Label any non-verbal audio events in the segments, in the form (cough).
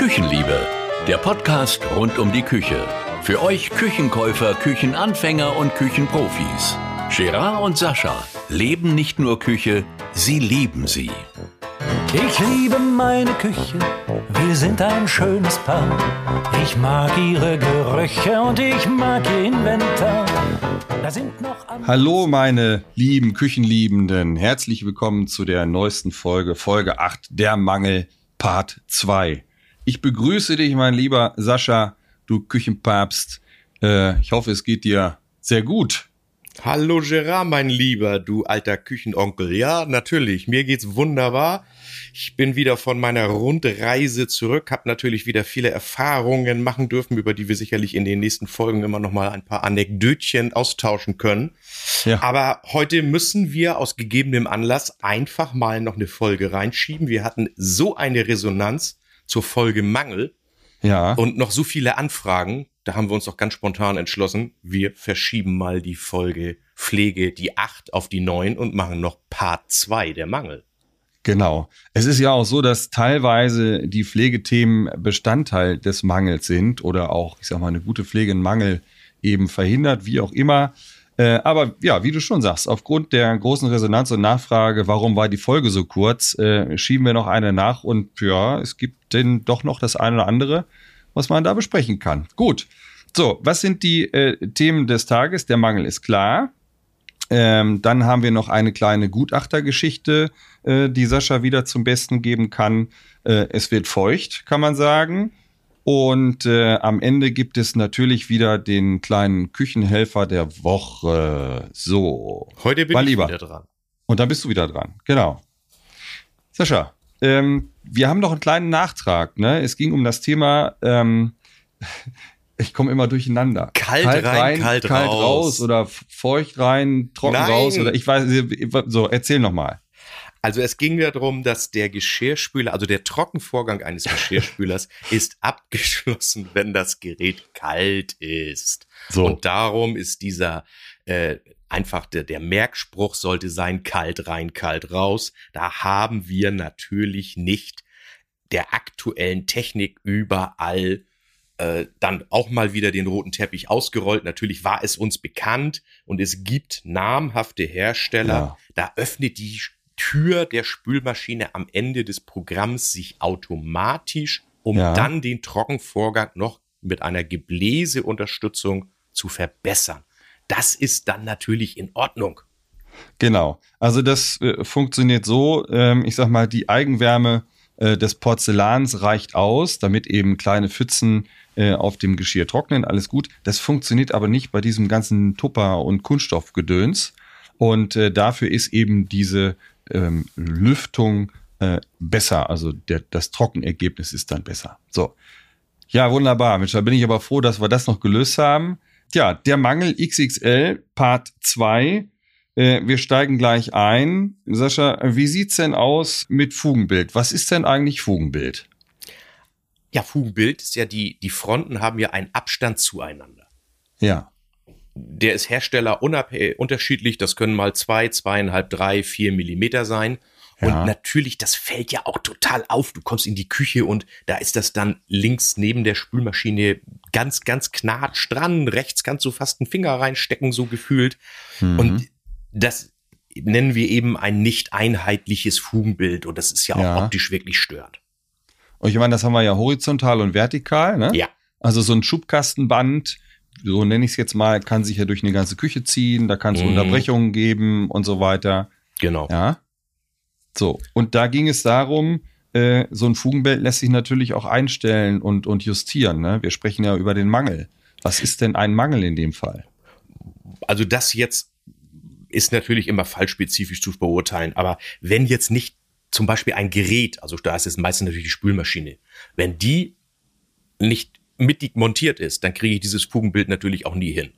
Küchenliebe, der Podcast rund um die Küche. Für euch Küchenkäufer, Küchenanfänger und Küchenprofis. Gerard und Sascha leben nicht nur Küche, sie lieben sie. Ich liebe meine Küche, wir sind ein schönes Paar. Ich mag ihre Gerüche und ich mag ihr Inventar. Hallo meine lieben Küchenliebenden, herzlich willkommen zu der neuesten Folge, Folge 8, der Mangel Part 2. Ich begrüße dich, mein lieber Sascha, du Küchenpapst. Äh, ich hoffe, es geht dir sehr gut. Hallo Gerard, mein Lieber, du alter Küchenonkel. Ja, natürlich, mir geht's wunderbar. Ich bin wieder von meiner Rundreise zurück, habe natürlich wieder viele Erfahrungen machen dürfen, über die wir sicherlich in den nächsten Folgen immer noch mal ein paar Anekdötchen austauschen können. Ja. Aber heute müssen wir aus gegebenem Anlass einfach mal noch eine Folge reinschieben. Wir hatten so eine Resonanz zur Folge Mangel. Ja. Und noch so viele Anfragen, da haben wir uns doch ganz spontan entschlossen, wir verschieben mal die Folge Pflege die 8 auf die 9 und machen noch Part 2 der Mangel. Genau. Es ist ja auch so, dass teilweise die Pflegethemen Bestandteil des Mangels sind oder auch, ich sag mal, eine gute Pflege einen Mangel eben verhindert, wie auch immer. Äh, aber ja, wie du schon sagst, aufgrund der großen Resonanz und Nachfrage, warum war die Folge so kurz, äh, schieben wir noch eine nach und ja, es gibt denn doch noch das eine oder andere, was man da besprechen kann. Gut. So, was sind die äh, Themen des Tages? Der Mangel ist klar. Ähm, dann haben wir noch eine kleine Gutachtergeschichte, äh, die Sascha wieder zum Besten geben kann. Äh, es wird feucht, kann man sagen. Und äh, am Ende gibt es natürlich wieder den kleinen Küchenhelfer der Woche. So. Heute bin ich wieder dran. Und dann bist du wieder dran. Genau. Sascha, ähm, wir haben noch einen kleinen Nachtrag. Ne? Es ging um das Thema, ähm, (laughs) ich komme immer durcheinander. Kalt, kalt rein, rein, kalt, kalt raus. raus. oder feucht rein, trocken Nein. raus oder ich weiß, so erzähl noch mal. Also es ging darum, dass der Geschirrspüler, also der Trockenvorgang eines (laughs) Geschirrspülers ist abgeschlossen, wenn das Gerät kalt ist. So. Und darum ist dieser äh, einfach der, der Merkspruch sollte sein, kalt rein, kalt raus. Da haben wir natürlich nicht der aktuellen Technik überall äh, dann auch mal wieder den roten Teppich ausgerollt. Natürlich war es uns bekannt und es gibt namhafte Hersteller. Ja. Da öffnet die Tür der Spülmaschine am Ende des Programms sich automatisch, um ja. dann den Trockenvorgang noch mit einer Gebläseunterstützung zu verbessern das ist dann natürlich in Ordnung. Genau. Also das äh, funktioniert so, ähm, ich sag mal, die Eigenwärme äh, des Porzellans reicht aus, damit eben kleine Pfützen äh, auf dem Geschirr trocknen, alles gut. Das funktioniert aber nicht bei diesem ganzen Tupper- und Kunststoffgedöns. Und äh, dafür ist eben diese ähm, Lüftung äh, besser. Also der, das Trockenergebnis ist dann besser. So. Ja, wunderbar. Mensch, da bin ich aber froh, dass wir das noch gelöst haben. Tja, der Mangel XXL Part 2. Äh, wir steigen gleich ein. Sascha, wie sieht's denn aus mit Fugenbild? Was ist denn eigentlich Fugenbild? Ja, Fugenbild ist ja die, die Fronten haben ja einen Abstand zueinander. Ja. Der ist Hersteller unterschiedlich. Das können mal zwei, zweieinhalb, drei, vier Millimeter sein. Und natürlich, das fällt ja auch total auf. Du kommst in die Küche und da ist das dann links neben der Spülmaschine ganz, ganz knatsch dran. Rechts kannst du fast einen Finger reinstecken, so gefühlt. Mhm. Und das nennen wir eben ein nicht einheitliches Fugenbild. Und das ist ja auch ja. optisch wirklich störend. Und ich meine, das haben wir ja horizontal und vertikal, ne? Ja. Also so ein Schubkastenband, so nenne ich es jetzt mal, kann sich ja durch eine ganze Küche ziehen, da kann es mhm. Unterbrechungen geben und so weiter. Genau. Ja. So, und da ging es darum, äh, so ein Fugenbild lässt sich natürlich auch einstellen und, und justieren. Ne? Wir sprechen ja über den Mangel. Was ist denn ein Mangel in dem Fall? Also das jetzt ist natürlich immer fallspezifisch zu beurteilen, aber wenn jetzt nicht zum Beispiel ein Gerät, also da ist es meistens natürlich die Spülmaschine, wenn die nicht mittig montiert ist, dann kriege ich dieses Fugenbild natürlich auch nie hin.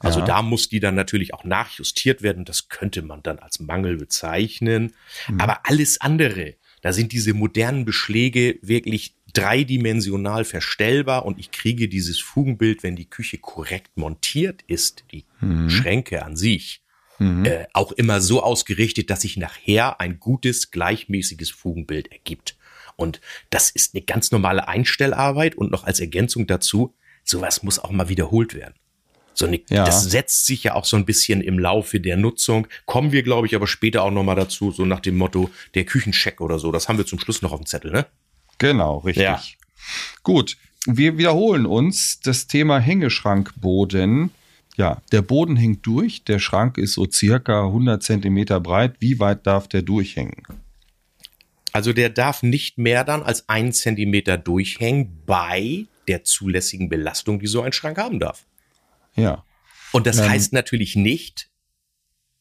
Also ja. da muss die dann natürlich auch nachjustiert werden. Das könnte man dann als Mangel bezeichnen. Mhm. Aber alles andere, da sind diese modernen Beschläge wirklich dreidimensional verstellbar und ich kriege dieses Fugenbild, wenn die Küche korrekt montiert ist, die mhm. Schränke an sich, mhm. äh, auch immer so ausgerichtet, dass sich nachher ein gutes, gleichmäßiges Fugenbild ergibt. Und das ist eine ganz normale Einstellarbeit und noch als Ergänzung dazu, sowas muss auch mal wiederholt werden. So eine, ja. Das setzt sich ja auch so ein bisschen im Laufe der Nutzung. Kommen wir, glaube ich, aber später auch nochmal dazu, so nach dem Motto der Küchencheck oder so. Das haben wir zum Schluss noch auf dem Zettel, ne? Genau, richtig. Ja. Gut, wir wiederholen uns das Thema Hängeschrankboden. Ja, der Boden hängt durch, der Schrank ist so circa 100 Zentimeter breit. Wie weit darf der durchhängen? Also der darf nicht mehr dann als ein Zentimeter durchhängen bei der zulässigen Belastung, die so ein Schrank haben darf. Ja. Und das ähm, heißt natürlich nicht,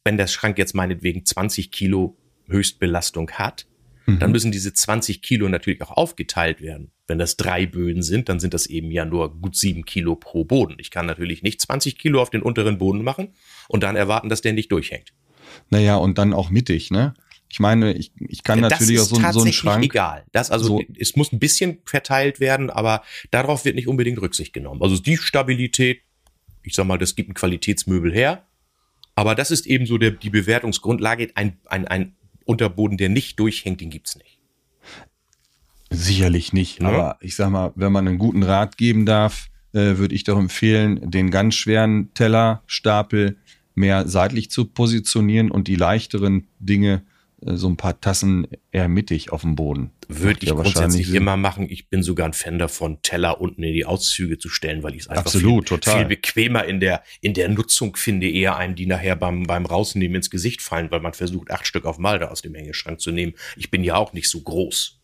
wenn der Schrank jetzt meinetwegen 20 Kilo Höchstbelastung hat, mhm. dann müssen diese 20 Kilo natürlich auch aufgeteilt werden. Wenn das drei Böden sind, dann sind das eben ja nur gut sieben Kilo pro Boden. Ich kann natürlich nicht 20 Kilo auf den unteren Boden machen und dann erwarten, dass der nicht durchhängt. Naja, und dann auch mittig, ne? Ich meine, ich, ich kann natürlich auch so, so einen Schrank. egal. Das also, so. es muss ein bisschen verteilt werden, aber darauf wird nicht unbedingt Rücksicht genommen. Also die Stabilität, ich sag mal, das gibt ein Qualitätsmöbel her. Aber das ist eben so der, die Bewertungsgrundlage. Ein, ein, ein Unterboden, der nicht durchhängt, den gibt's nicht. Sicherlich nicht. Ja. Aber ich sag mal, wenn man einen guten Rat geben darf, äh, würde ich doch empfehlen, den ganz schweren Tellerstapel mehr seitlich zu positionieren und die leichteren Dinge so ein paar Tassen eher mittig auf dem Boden. Würde ich grundsätzlich Sinn. immer machen. Ich bin sogar ein Fan davon, Teller unten in die Auszüge zu stellen, weil ich es einfach Absolut, viel, total. viel bequemer in der, in der Nutzung finde, eher einen, die nachher beim, beim Rausnehmen ins Gesicht fallen, weil man versucht, acht Stück auf Malde aus dem Hängeschrank zu nehmen. Ich bin ja auch nicht so groß.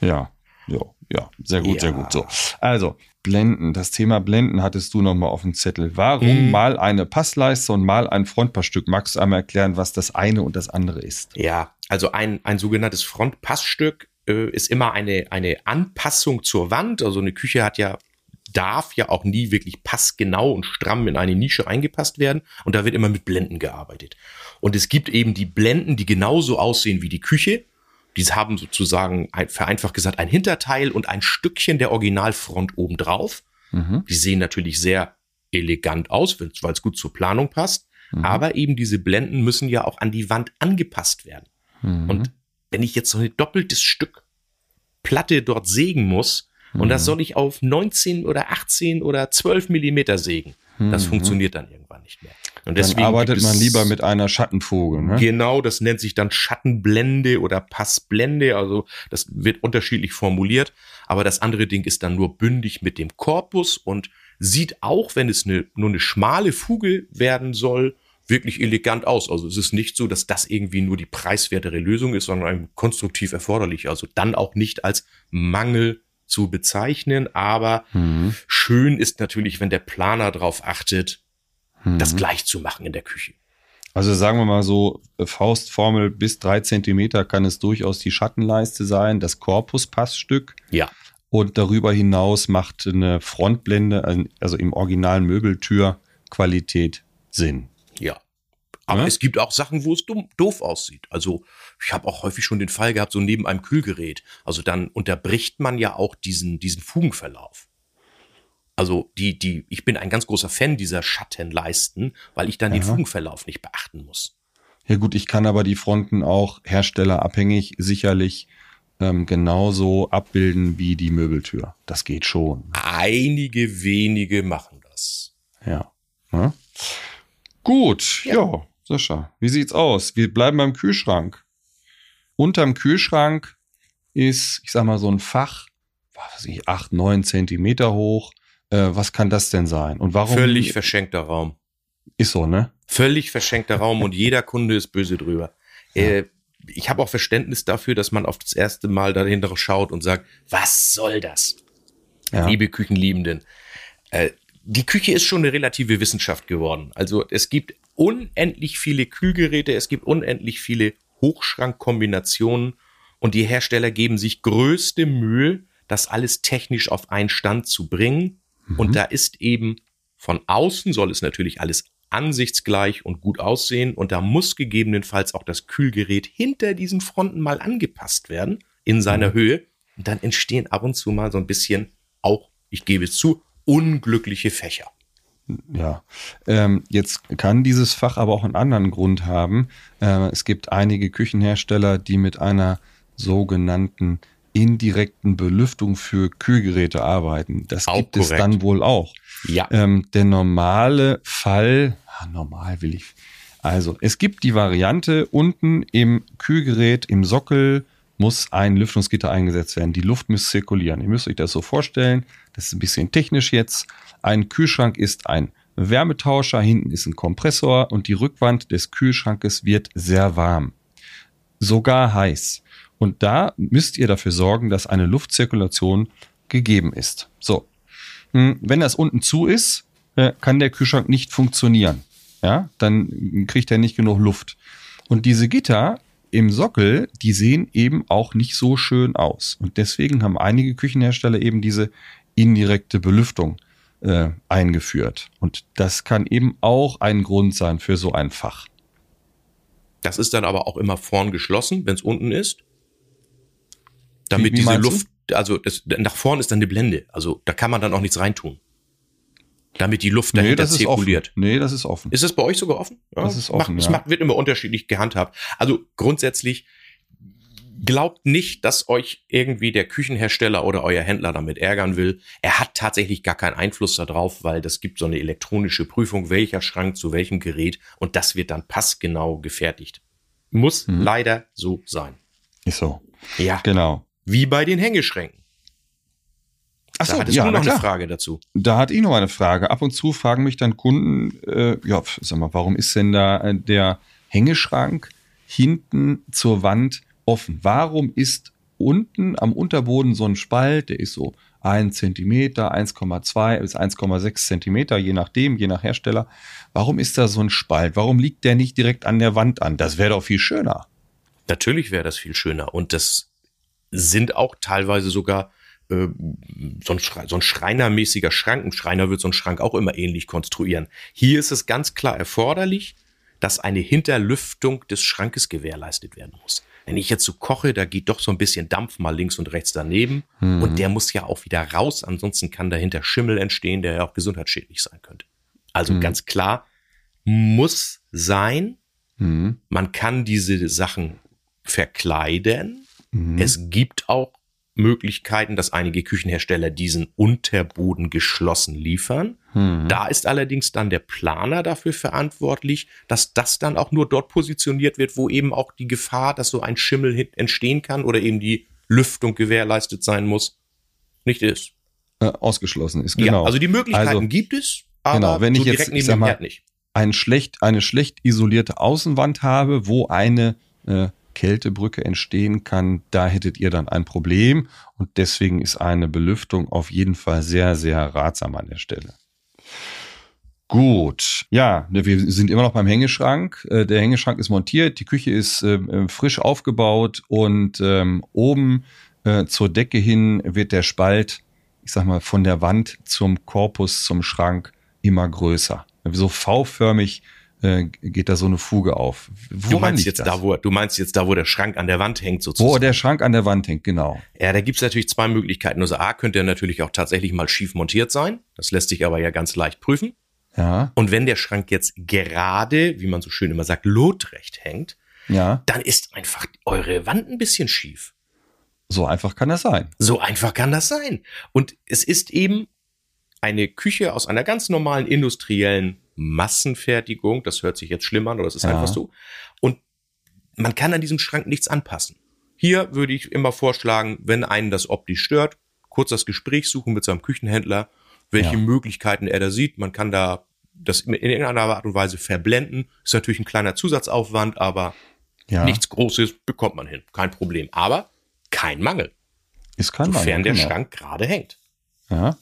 Ja, ja, ja, sehr gut, ja. sehr gut. So, also Blenden. Das Thema Blenden hattest du noch mal auf dem Zettel. Warum mhm. mal eine Passleiste und mal ein Frontpassstück? Magst du einmal erklären, was das eine und das andere ist? Ja, also ein, ein sogenanntes Frontpassstück äh, ist immer eine, eine Anpassung zur Wand. Also eine Küche hat ja darf ja auch nie wirklich passgenau und stramm in eine Nische eingepasst werden. Und da wird immer mit Blenden gearbeitet. Und es gibt eben die Blenden, die genauso aussehen wie die Küche. Die haben sozusagen, vereinfacht gesagt, ein Hinterteil und ein Stückchen der Originalfront obendrauf. Mhm. Die sehen natürlich sehr elegant aus, weil es gut zur Planung passt. Mhm. Aber eben diese Blenden müssen ja auch an die Wand angepasst werden. Mhm. Und wenn ich jetzt so ein doppeltes Stück Platte dort sägen muss, und das mhm. soll ich auf 19 oder 18 oder 12 Millimeter sägen, das mhm. funktioniert dann irgendwann nicht mehr. Und deswegen dann arbeitet man lieber mit einer Schattenfuge. Ne? Genau, das nennt sich dann Schattenblende oder Passblende. Also das wird unterschiedlich formuliert. Aber das andere Ding ist dann nur bündig mit dem Korpus und sieht auch, wenn es eine, nur eine schmale Fuge werden soll, wirklich elegant aus. Also es ist nicht so, dass das irgendwie nur die preiswertere Lösung ist, sondern konstruktiv erforderlich. Also dann auch nicht als Mangel zu bezeichnen. Aber mhm. schön ist natürlich, wenn der Planer darauf achtet, mhm. das gleich zu machen in der Küche. Also sagen wir mal so, Faustformel bis drei Zentimeter kann es durchaus die Schattenleiste sein, das Korpuspassstück. Ja. Und darüber hinaus macht eine Frontblende, also im originalen Möbeltür, Qualität Sinn. Ja. Aber ja? es gibt auch Sachen, wo es dumm, doof aussieht. Also ich habe auch häufig schon den Fall gehabt, so neben einem Kühlgerät. Also dann unterbricht man ja auch diesen, diesen Fugenverlauf. Also die, die, ich bin ein ganz großer Fan dieser Schattenleisten, weil ich dann ja. den Fugenverlauf nicht beachten muss. Ja gut, ich kann aber die Fronten auch herstellerabhängig sicherlich ähm, genauso abbilden wie die Möbeltür. Das geht schon. Einige wenige machen das. Ja. ja. Gut, ja. ja, Sascha, wie sieht's aus? Wir bleiben beim Kühlschrank. Unterm Kühlschrank ist, ich sag mal, so ein Fach, was weiß ich, acht, neun Zentimeter hoch äh, was kann das denn sein? Und warum? Völlig verschenkter Raum. Ist so, ne? Völlig verschenkter Raum und (laughs) jeder Kunde ist böse drüber. Ja. Äh, ich habe auch Verständnis dafür, dass man auf das erste Mal dahinter schaut und sagt, was soll das? Ja. Liebe Küchenliebenden. Äh, die Küche ist schon eine relative Wissenschaft geworden. Also es gibt unendlich viele Kühlgeräte, es gibt unendlich viele Hochschrankkombinationen und die Hersteller geben sich größte Mühe, das alles technisch auf einen Stand zu bringen. Und mhm. da ist eben von außen soll es natürlich alles ansichtsgleich und gut aussehen. Und da muss gegebenenfalls auch das Kühlgerät hinter diesen Fronten mal angepasst werden in seiner mhm. Höhe. Und dann entstehen ab und zu mal so ein bisschen auch, ich gebe es zu, unglückliche Fächer. Ja, ähm, jetzt kann dieses Fach aber auch einen anderen Grund haben. Äh, es gibt einige Küchenhersteller, die mit einer sogenannten indirekten Belüftung für Kühlgeräte arbeiten. Das auch gibt korrekt. es dann wohl auch. Ja. Ähm, der normale Fall, ah, normal will ich. Also, es gibt die Variante, unten im Kühlgerät, im Sockel, muss ein Lüftungsgitter eingesetzt werden. Die Luft muss zirkulieren. Ihr müsst euch das so vorstellen. Das ist ein bisschen technisch jetzt. Ein Kühlschrank ist ein Wärmetauscher, hinten ist ein Kompressor und die Rückwand des Kühlschrankes wird sehr warm. Sogar heiß. Und da müsst ihr dafür sorgen, dass eine Luftzirkulation gegeben ist. So. Hm, wenn das unten zu ist, äh, kann der Kühlschrank nicht funktionieren. Ja, dann kriegt er nicht genug Luft. Und diese Gitter im Sockel, die sehen eben auch nicht so schön aus. Und deswegen haben einige Küchenhersteller eben diese indirekte Belüftung äh, eingeführt. Und das kann eben auch ein Grund sein für so ein Fach. Das ist dann aber auch immer vorn geschlossen, wenn es unten ist. Damit wie, wie diese Luft, also das, nach vorn ist dann eine Blende. Also da kann man dann auch nichts reintun. Damit die Luft dahinter nee, zirkuliert. Offen. Nee, das ist offen. Ist es bei euch sogar offen? Ja, das ist offen. Macht, ja. Es wird immer unterschiedlich gehandhabt. Also grundsätzlich glaubt nicht, dass euch irgendwie der Küchenhersteller oder euer Händler damit ärgern will. Er hat tatsächlich gar keinen Einfluss darauf, weil das gibt so eine elektronische Prüfung, welcher Schrank zu welchem Gerät und das wird dann passgenau gefertigt. Muss mhm. leider so sein. Ist so. Ja. Genau. Wie bei den Hängeschränken. Ach so, da hattest ja, du noch eine Frage dazu. Da hatte ich noch eine Frage. Ab und zu fragen mich dann Kunden, äh, ja, sag mal, warum ist denn da äh, der Hängeschrank hinten zur Wand offen? Warum ist unten am Unterboden so ein Spalt, der ist so ein Zentimeter, 1,2 bis 1,6 Zentimeter, je nachdem, je nach Hersteller. Warum ist da so ein Spalt? Warum liegt der nicht direkt an der Wand an? Das wäre doch viel schöner. Natürlich wäre das viel schöner. Und das sind auch teilweise sogar äh, so, ein so ein schreinermäßiger Schrank. Ein Schreiner wird so einen Schrank auch immer ähnlich konstruieren. Hier ist es ganz klar erforderlich, dass eine Hinterlüftung des Schrankes gewährleistet werden muss. Wenn ich jetzt so koche, da geht doch so ein bisschen Dampf mal links und rechts daneben mhm. und der muss ja auch wieder raus, ansonsten kann dahinter Schimmel entstehen, der ja auch gesundheitsschädlich sein könnte. Also mhm. ganz klar, muss sein. Mhm. Man kann diese Sachen verkleiden. Mhm. Es gibt auch Möglichkeiten, dass einige Küchenhersteller diesen Unterboden geschlossen liefern. Hm. Da ist allerdings dann der Planer dafür verantwortlich, dass das dann auch nur dort positioniert wird, wo eben auch die Gefahr, dass so ein Schimmel entstehen kann oder eben die Lüftung gewährleistet sein muss, nicht ist. Äh, ausgeschlossen ist, genau. Ja, also die Möglichkeiten also, gibt es, aber genau, wenn so ich direkt jetzt, neben dem Herd nicht. Ein schlecht, eine schlecht isolierte Außenwand habe, wo eine äh, Kältebrücke entstehen kann, da hättet ihr dann ein Problem. Und deswegen ist eine Belüftung auf jeden Fall sehr, sehr ratsam an der Stelle. Gut, ja, ne, wir sind immer noch beim Hängeschrank. Äh, der Hängeschrank ist montiert, die Küche ist ähm, äh, frisch aufgebaut und ähm, oben äh, zur Decke hin wird der Spalt, ich sag mal, von der Wand zum Korpus, zum Schrank immer größer. So V-förmig äh, geht da so eine Fuge auf. Woran du meinst jetzt das? da, wo du meinst jetzt da, wo der Schrank an der Wand hängt sozusagen. Wo der Schrank an der Wand hängt, genau. Ja, da gibt's natürlich zwei Möglichkeiten. Also A könnte er natürlich auch tatsächlich mal schief montiert sein. Das lässt sich aber ja ganz leicht prüfen. Ja. Und wenn der Schrank jetzt gerade, wie man so schön immer sagt, lotrecht hängt, ja. dann ist einfach eure Wand ein bisschen schief. So einfach kann das sein. So einfach kann das sein. Und es ist eben eine Küche aus einer ganz normalen industriellen Massenfertigung. Das hört sich jetzt schlimm an, aber das ist ja. einfach so. Und man kann an diesem Schrank nichts anpassen. Hier würde ich immer vorschlagen, wenn einen das optisch stört, kurz das Gespräch suchen mit seinem Küchenhändler, welche ja. Möglichkeiten er da sieht. Man kann da das in irgendeiner Art und Weise verblenden. Ist natürlich ein kleiner Zusatzaufwand, aber ja. nichts Großes bekommt man hin. Kein Problem. Aber kein Mangel. Ist kein Sofern Mangel. der genau. Schrank gerade hängt. Ja.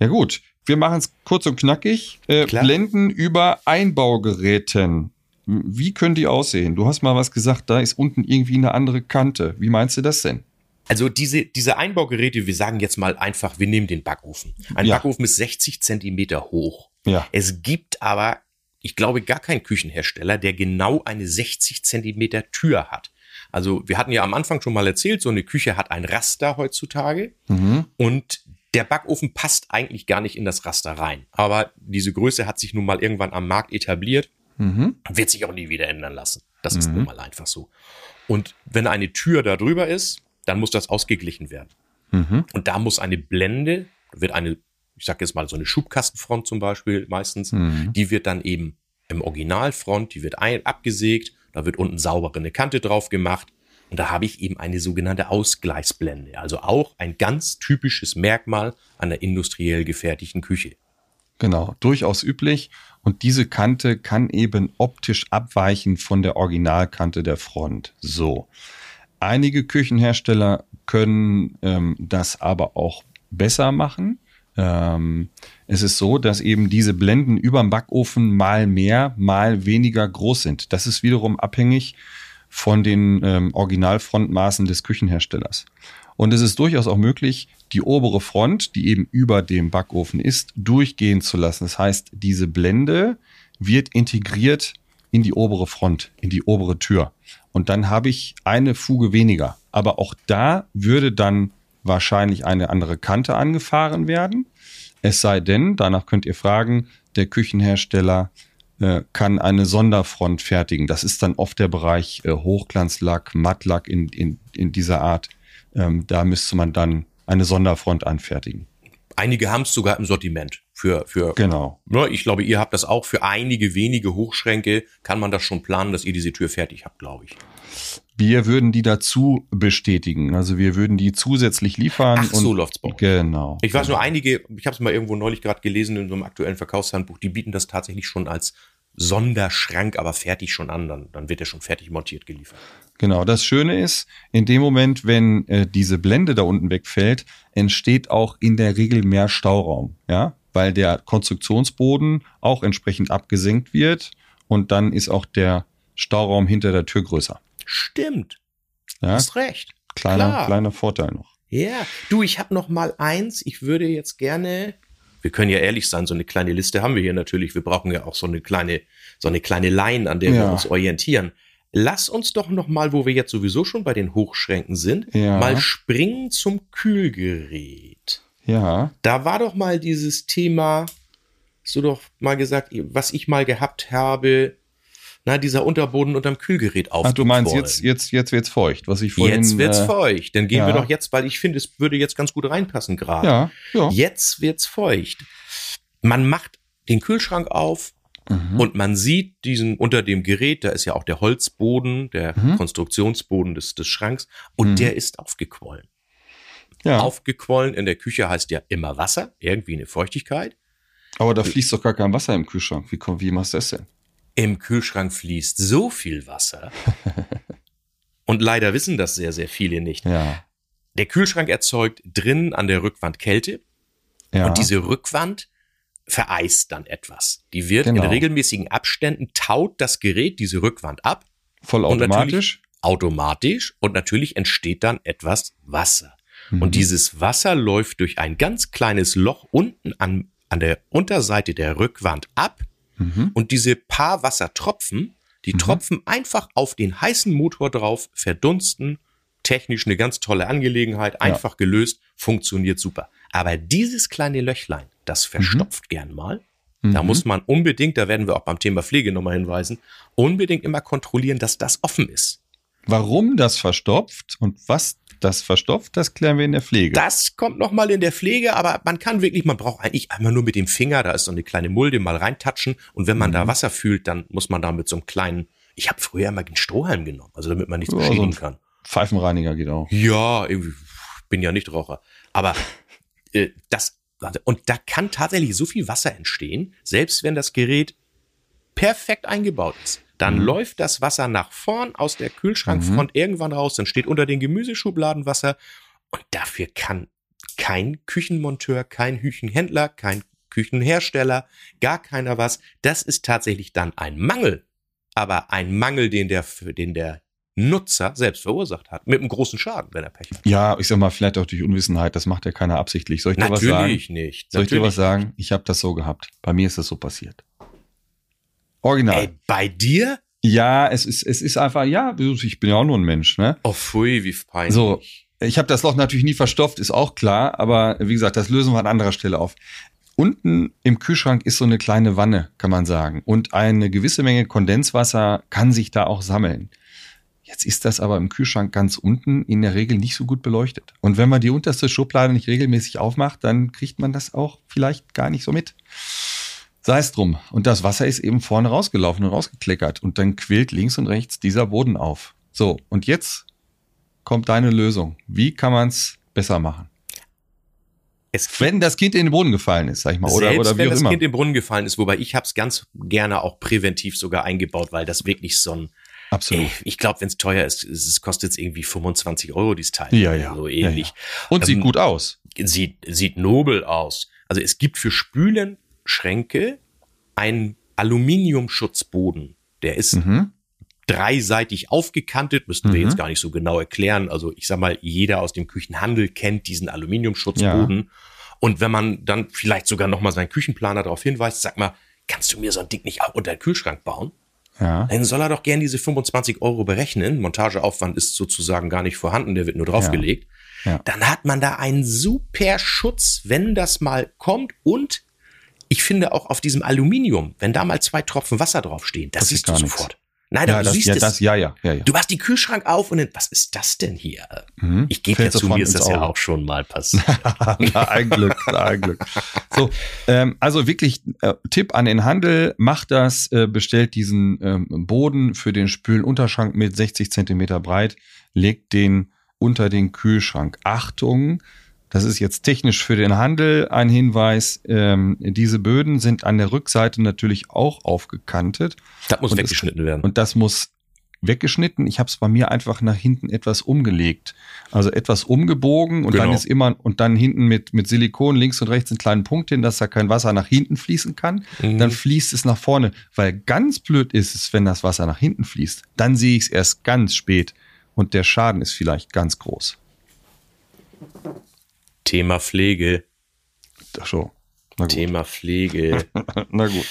Ja gut, wir machen es kurz und knackig. Äh, Blenden über Einbaugeräten. Wie können die aussehen? Du hast mal was gesagt, da ist unten irgendwie eine andere Kante. Wie meinst du das denn? Also diese, diese Einbaugeräte, wir sagen jetzt mal einfach, wir nehmen den Backofen. Ein ja. Backofen ist 60 Zentimeter hoch. Ja. Es gibt aber, ich glaube, gar keinen Küchenhersteller, der genau eine 60 Zentimeter Tür hat. Also wir hatten ja am Anfang schon mal erzählt, so eine Küche hat ein Raster heutzutage mhm. und der Backofen passt eigentlich gar nicht in das Raster rein. Aber diese Größe hat sich nun mal irgendwann am Markt etabliert. Mhm. Wird sich auch nie wieder ändern lassen. Das mhm. ist nun mal einfach so. Und wenn eine Tür da drüber ist, dann muss das ausgeglichen werden. Mhm. Und da muss eine Blende, wird eine, ich sage jetzt mal so eine Schubkastenfront zum Beispiel meistens, mhm. die wird dann eben im Originalfront, die wird ein, abgesägt, da wird unten sauber eine Kante drauf gemacht und da habe ich eben eine sogenannte Ausgleichsblende, also auch ein ganz typisches Merkmal einer industriell gefertigten Küche. Genau, durchaus üblich. Und diese Kante kann eben optisch abweichen von der Originalkante der Front. So. Einige Küchenhersteller können ähm, das aber auch besser machen. Ähm, es ist so, dass eben diese Blenden über dem Backofen mal mehr, mal weniger groß sind. Das ist wiederum abhängig von den ähm, Originalfrontmaßen des Küchenherstellers. Und es ist durchaus auch möglich, die obere Front, die eben über dem Backofen ist, durchgehen zu lassen. Das heißt, diese Blende wird integriert in die obere Front, in die obere Tür. Und dann habe ich eine Fuge weniger. Aber auch da würde dann wahrscheinlich eine andere Kante angefahren werden. Es sei denn, danach könnt ihr fragen, der Küchenhersteller kann eine Sonderfront fertigen. Das ist dann oft der Bereich äh, Hochglanzlack, Mattlack in, in, in dieser Art. Ähm, da müsste man dann eine Sonderfront anfertigen. Einige haben es sogar im Sortiment. Für, für, genau. Ne, ich glaube, ihr habt das auch. Für einige wenige Hochschränke kann man das schon planen, dass ihr diese Tür fertig habt, glaube ich. Wir würden die dazu bestätigen. Also wir würden die zusätzlich liefern. Ach, so läuft's bei uns. Genau. Ich weiß nur, einige, ich habe es mal irgendwo neulich gerade gelesen in so einem aktuellen Verkaufshandbuch, die bieten das tatsächlich schon als Sonderschrank, aber fertig schon an. Dann, dann wird er schon fertig montiert geliefert. Genau, das Schöne ist, in dem Moment, wenn äh, diese Blende da unten wegfällt, entsteht auch in der Regel mehr Stauraum, ja, weil der Konstruktionsboden auch entsprechend abgesenkt wird und dann ist auch der Stauraum hinter der Tür größer. Stimmt. Ja? Hast recht. Kleiner, Klar. kleiner Vorteil noch. Ja, du, ich habe noch mal eins. Ich würde jetzt gerne wir können ja ehrlich sein, so eine kleine Liste haben wir hier natürlich. Wir brauchen ja auch so eine kleine, so eine kleine Line, an der ja. wir uns orientieren. Lass uns doch noch mal, wo wir jetzt sowieso schon bei den Hochschränken sind, ja. mal springen zum Kühlgerät. Ja. Da war doch mal dieses Thema, so doch mal gesagt, was ich mal gehabt habe, na, dieser Unterboden unterm Kühlgerät auf. Ach, du meinst, jetzt, jetzt, jetzt wird's feucht, was ich vorhin. Jetzt wird's äh, feucht. Dann gehen ja. wir doch jetzt, weil ich finde, es würde jetzt ganz gut reinpassen gerade. Ja, ja. Jetzt wird's feucht. Man macht den Kühlschrank auf mhm. und man sieht diesen unter dem Gerät, da ist ja auch der Holzboden, der mhm. Konstruktionsboden des, des Schranks und mhm. der ist aufgequollen. Ja. Aufgequollen in der Küche heißt ja immer Wasser, irgendwie eine Feuchtigkeit. Aber da fließt doch gar kein Wasser im Kühlschrank. Wie, wie machst du das denn? Im Kühlschrank fließt so viel Wasser. (laughs) und leider wissen das sehr, sehr viele nicht. Ja. Der Kühlschrank erzeugt drinnen an der Rückwand Kälte. Ja. Und diese Rückwand vereist dann etwas. Die wird genau. in regelmäßigen Abständen taut das Gerät diese Rückwand ab. Vollautomatisch? Automatisch. Und natürlich entsteht dann etwas Wasser. Mhm. Und dieses Wasser läuft durch ein ganz kleines Loch unten an, an der Unterseite der Rückwand ab Mhm. Und diese paar Wassertropfen, die mhm. tropfen einfach auf den heißen Motor drauf, verdunsten. Technisch eine ganz tolle Angelegenheit, einfach ja. gelöst, funktioniert super. Aber dieses kleine Löchlein, das mhm. verstopft mhm. gern mal. Da muss man unbedingt, da werden wir auch beim Thema Pflege nochmal hinweisen, unbedingt immer kontrollieren, dass das offen ist. Warum das verstopft und was das verstopft, das klären wir in der Pflege. Das kommt nochmal in der Pflege, aber man kann wirklich, man braucht eigentlich einmal nur mit dem Finger, da ist so eine kleine Mulde, mal reintatschen und wenn man mhm. da Wasser fühlt, dann muss man da mit so einem kleinen, ich habe früher immer den Strohhalm genommen, also damit man nichts ja, beschädigen so kann. Pfeifenreiniger geht auch. Ja, irgendwie, bin ja nicht Raucher. Aber (laughs) äh, das, und da kann tatsächlich so viel Wasser entstehen, selbst wenn das Gerät perfekt eingebaut ist. Dann mhm. läuft das Wasser nach vorn aus der Kühlschrankfront mhm. irgendwann raus, dann steht unter den Gemüseschubladen Wasser und dafür kann kein Küchenmonteur, kein Küchenhändler, kein Küchenhersteller, gar keiner was. Das ist tatsächlich dann ein Mangel. Aber ein Mangel, den der, den der Nutzer selbst verursacht hat. Mit einem großen Schaden, wenn er Pech hat. Ja, ich sag mal, vielleicht auch durch Unwissenheit, das macht ja keiner absichtlich. Soll ich dir Natürlich was sagen? Natürlich nicht. Soll ich dir was sagen? Ich habe das so gehabt. Bei mir ist das so passiert. Original. Ey, bei dir? Ja, es ist, es ist einfach, ja, ich bin ja auch nur ein Mensch, ne? Oh, pfui, wie peinlich. So, ich habe das Loch natürlich nie verstopft, ist auch klar, aber wie gesagt, das lösen wir an anderer Stelle auf. Unten im Kühlschrank ist so eine kleine Wanne, kann man sagen. Und eine gewisse Menge Kondenswasser kann sich da auch sammeln. Jetzt ist das aber im Kühlschrank ganz unten in der Regel nicht so gut beleuchtet. Und wenn man die unterste Schublade nicht regelmäßig aufmacht, dann kriegt man das auch vielleicht gar nicht so mit. Sei es drum. Und das Wasser ist eben vorne rausgelaufen und rausgekleckert. Und dann quillt links und rechts dieser Boden auf. So, und jetzt kommt deine Lösung. Wie kann man es besser machen? Es wenn das Kind in den Boden gefallen ist, sag ich mal, oder, oder wie wenn auch das immer. Kind in den Brunnen gefallen ist, wobei ich habe es ganz gerne auch präventiv sogar eingebaut, weil das wirklich so ein Absolut. Ey, ich glaube, wenn es teuer ist, es kostet irgendwie 25 Euro dieses Teil. Ja, ja. So ähnlich. Ja, ja. Und ähm, sieht gut aus. Sieht, sieht nobel aus. Also es gibt für Spülenschränke einen Aluminiumschutzboden. Der ist mhm. dreiseitig aufgekantet, müssten mhm. wir jetzt gar nicht so genau erklären. Also ich sag mal, jeder aus dem Küchenhandel kennt diesen Aluminiumschutzboden. Ja. Und wenn man dann vielleicht sogar nochmal seinen Küchenplaner darauf hinweist, sag mal, kannst du mir so ein Ding nicht auch unter den Kühlschrank bauen? Ja. Dann soll er doch gern diese 25 Euro berechnen. Montageaufwand ist sozusagen gar nicht vorhanden, der wird nur draufgelegt. Ja. Ja. Dann hat man da einen super Schutz, wenn das mal kommt. Und ich finde auch auf diesem Aluminium, wenn da mal zwei Tropfen Wasser draufstehen, das, das siehst du sofort. Nein, ja, du das, siehst ja, es. Das, ja, ja, ja, ja. Du machst die Kühlschrank auf und dann, was ist das denn hier? Mhm. Ich gebe ja zu, mir ist das Auge. ja auch schon mal (laughs) passiert. na, ein Glück, na, ein Glück. So, ähm, also wirklich äh, Tipp an den Handel, macht das, äh, bestellt diesen ähm, Boden für den Spülenunterschrank mit 60 Zentimeter breit, legt den unter den Kühlschrank. Achtung, das ist jetzt technisch für den Handel ein Hinweis. Ähm, diese Böden sind an der Rückseite natürlich auch aufgekantet. Das muss und weggeschnitten es, werden. Und das muss weggeschnitten. Ich habe es bei mir einfach nach hinten etwas umgelegt. Also etwas umgebogen und genau. dann ist immer und dann hinten mit, mit Silikon links und rechts einen kleinen Punkt hin, dass da kein Wasser nach hinten fließen kann. Mhm. Dann fließt es nach vorne. Weil ganz blöd ist es, wenn das Wasser nach hinten fließt. Dann sehe ich es erst ganz spät und der Schaden ist vielleicht ganz groß. Thema Pflege. Ach so. Thema Pflege. (laughs) Na gut.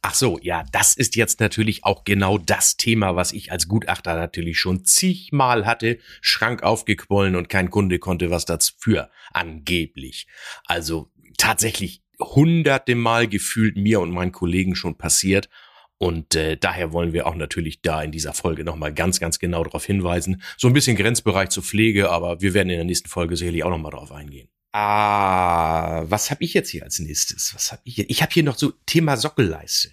Ach so, ja, das ist jetzt natürlich auch genau das Thema, was ich als Gutachter natürlich schon zigmal hatte. Schrank aufgequollen und kein Kunde konnte was dafür. Angeblich. Also tatsächlich hunderte Mal gefühlt mir und meinen Kollegen schon passiert. Und äh, daher wollen wir auch natürlich da in dieser Folge nochmal ganz, ganz genau darauf hinweisen. So ein bisschen Grenzbereich zur Pflege, aber wir werden in der nächsten Folge sicherlich auch nochmal darauf eingehen. Ah, was habe ich jetzt hier als nächstes? Was habe ich hier? Ich habe hier noch so Thema Sockelleiste.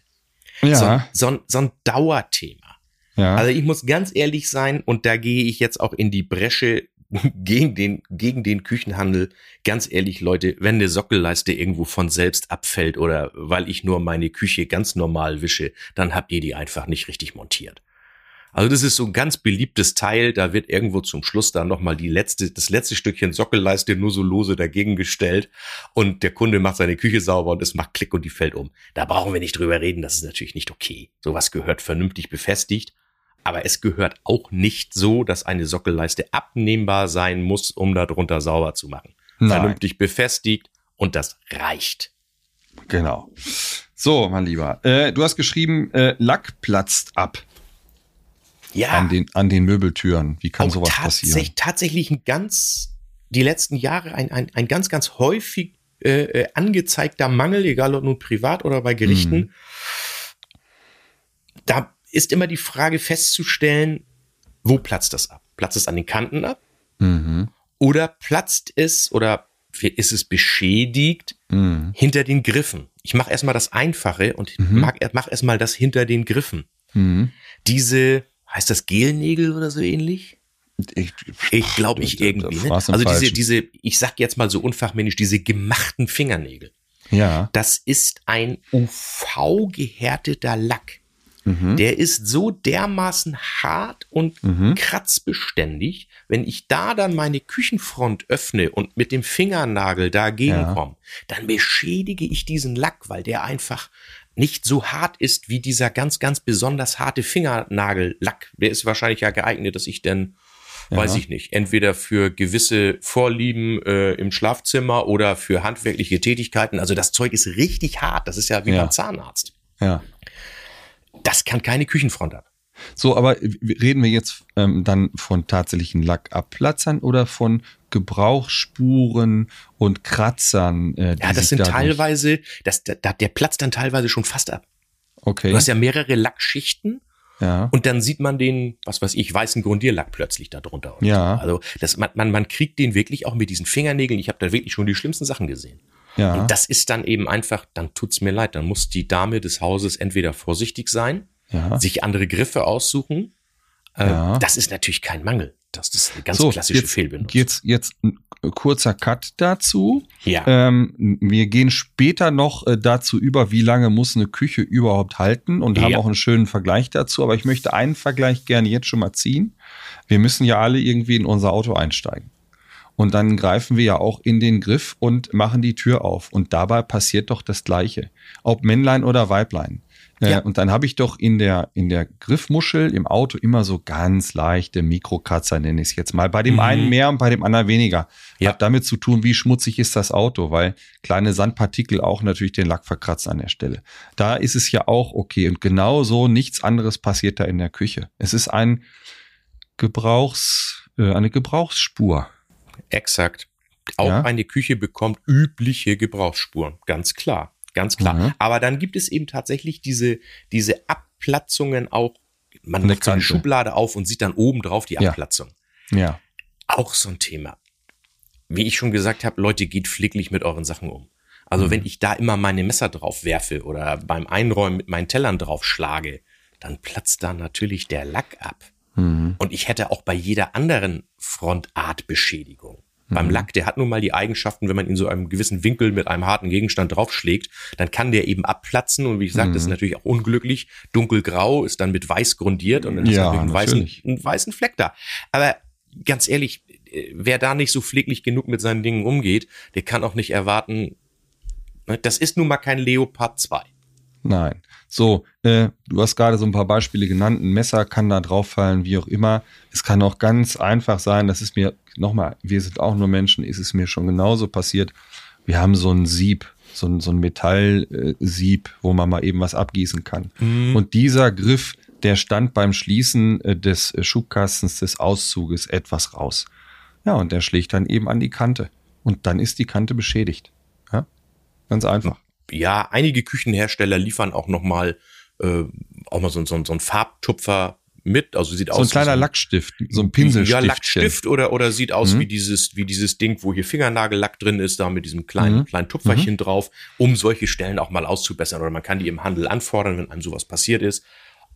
Ja. So, so, so ein Dauerthema. Ja. Also ich muss ganz ehrlich sein und da gehe ich jetzt auch in die Bresche (laughs) gegen den, gegen den Küchenhandel. Ganz ehrlich, Leute, wenn eine Sockelleiste irgendwo von selbst abfällt oder weil ich nur meine Küche ganz normal wische, dann habt ihr die einfach nicht richtig montiert. Also das ist so ein ganz beliebtes Teil, da wird irgendwo zum Schluss dann nochmal die letzte, das letzte Stückchen Sockelleiste nur so lose dagegen gestellt und der Kunde macht seine Küche sauber und es macht Klick und die fällt um. Da brauchen wir nicht drüber reden, das ist natürlich nicht okay. Sowas gehört vernünftig befestigt aber es gehört auch nicht so, dass eine Sockelleiste abnehmbar sein muss, um darunter sauber zu machen. Nein. Vernünftig befestigt und das reicht. Genau. So, mein Lieber, äh, du hast geschrieben, äh, Lack platzt ab. Ja. An den, an den Möbeltüren. Wie kann auch sowas passieren? Tatsächlich ein ganz, die letzten Jahre ein, ein, ein ganz, ganz häufig äh, äh angezeigter Mangel, egal ob nun privat oder bei Gerichten. Mhm. Da ist immer die Frage festzustellen, wo platzt das ab? Platzt es an den Kanten ab? Mhm. Oder platzt es oder ist es beschädigt mhm. hinter den Griffen? Ich mache erstmal das Einfache und mhm. mag, mach erstmal das hinter den Griffen. Mhm. Diese, heißt das Gelnägel oder so ähnlich? Ich, ich glaube ich irgendwie. Ne? Also diese, diese, ich sag jetzt mal so unfachmännisch, diese gemachten Fingernägel. Ja. Das ist ein UV-gehärteter Lack. Mhm. Der ist so dermaßen hart und mhm. kratzbeständig, wenn ich da dann meine Küchenfront öffne und mit dem Fingernagel dagegen ja. komme, dann beschädige ich diesen Lack, weil der einfach nicht so hart ist wie dieser ganz, ganz besonders harte Fingernagellack. Der ist wahrscheinlich ja geeignet, dass ich denn ja. weiß ich nicht, entweder für gewisse Vorlieben äh, im Schlafzimmer oder für handwerkliche Tätigkeiten. Also das Zeug ist richtig hart. Das ist ja wie ja. beim Zahnarzt. Ja. Das kann keine Küchenfront ab. So, aber reden wir jetzt ähm, dann von tatsächlichen Lackabplatzern oder von Gebrauchsspuren und Kratzern? Äh, ja, das sind teilweise, das, da, der platzt dann teilweise schon fast ab. Okay. Du hast ja mehrere Lackschichten Ja. Und dann sieht man den, was weiß ich, weißen Grundierlack plötzlich da drunter. Ja. So. Also das, man, man, man kriegt den wirklich auch mit diesen Fingernägeln. Ich habe da wirklich schon die schlimmsten Sachen gesehen. Ja. Und das ist dann eben einfach, dann tut's mir leid. Dann muss die Dame des Hauses entweder vorsichtig sein, ja. sich andere Griffe aussuchen. Äh, ja. Das ist natürlich kein Mangel. Das ist eine ganz so, klassische jetzt, Fehlbindung. Jetzt, jetzt ein kurzer Cut dazu. Ja. Ähm, wir gehen später noch äh, dazu über, wie lange muss eine Küche überhaupt halten und ja. haben auch einen schönen Vergleich dazu. Aber ich möchte einen Vergleich gerne jetzt schon mal ziehen. Wir müssen ja alle irgendwie in unser Auto einsteigen. Und dann greifen wir ja auch in den Griff und machen die Tür auf. Und dabei passiert doch das Gleiche. Ob Männlein oder Weiblein. Äh, ja. und dann habe ich doch in der, in der Griffmuschel im Auto immer so ganz leichte Mikrokratzer, nenne ich es jetzt mal. Bei dem mhm. einen mehr und bei dem anderen weniger. Ja. Hat damit zu tun, wie schmutzig ist das Auto, weil kleine Sandpartikel auch natürlich den Lack verkratzen an der Stelle. Da ist es ja auch okay. Und genau so nichts anderes passiert da in der Küche. Es ist ein Gebrauchs, äh, eine Gebrauchsspur. Exakt. Auch ja? eine Küche bekommt übliche Gebrauchsspuren, ganz klar, ganz klar. Mhm. Aber dann gibt es eben tatsächlich diese, diese Abplatzungen auch. Man macht so eine Schublade auf und sieht dann oben drauf die Abplatzung. Ja. ja. Auch so ein Thema. Wie ich schon gesagt habe, Leute, geht pfleglich mit euren Sachen um. Also mhm. wenn ich da immer meine Messer drauf werfe oder beim Einräumen mit meinen Tellern drauf schlage, dann platzt da natürlich der Lack ab. Mhm. Und ich hätte auch bei jeder anderen Frontart Beschädigung. Mhm. Beim Lack, der hat nun mal die Eigenschaften, wenn man ihn so einem gewissen Winkel mit einem harten Gegenstand draufschlägt, dann kann der eben abplatzen. Und wie gesagt, mhm. das ist mhm. natürlich auch unglücklich. Dunkelgrau ist dann mit weiß grundiert und dann ja, hast du einen weißen, einen weißen Fleck da. Aber ganz ehrlich, äh, wer da nicht so pfleglich genug mit seinen Dingen umgeht, der kann auch nicht erwarten, ne, das ist nun mal kein Leopard 2. Nein. So, äh, du hast gerade so ein paar Beispiele genannt. Ein Messer kann da drauf fallen, wie auch immer. Es kann auch ganz einfach sein, das ist mir, nochmal, wir sind auch nur Menschen, ist es mir schon genauso passiert. Wir haben so ein Sieb, so ein, so ein Metallsieb, wo man mal eben was abgießen kann. Mhm. Und dieser Griff, der stand beim Schließen äh, des Schubkastens des Auszuges etwas raus. Ja, und der schlägt dann eben an die Kante. Und dann ist die Kante beschädigt. Ja? Ganz einfach ja, einige Küchenhersteller liefern auch noch mal äh, auch mal so, so, so ein Farbtupfer mit, also sieht so aus ein wie kleiner so ein, Lackstift, so ein Pinselstift. Ja, Lackstift oder oder sieht aus mhm. wie dieses wie dieses Ding, wo hier Fingernagellack drin ist, da mit diesem kleinen mhm. kleinen Tupferchen mhm. drauf, um solche Stellen auch mal auszubessern oder man kann die im Handel anfordern, wenn einem sowas passiert ist.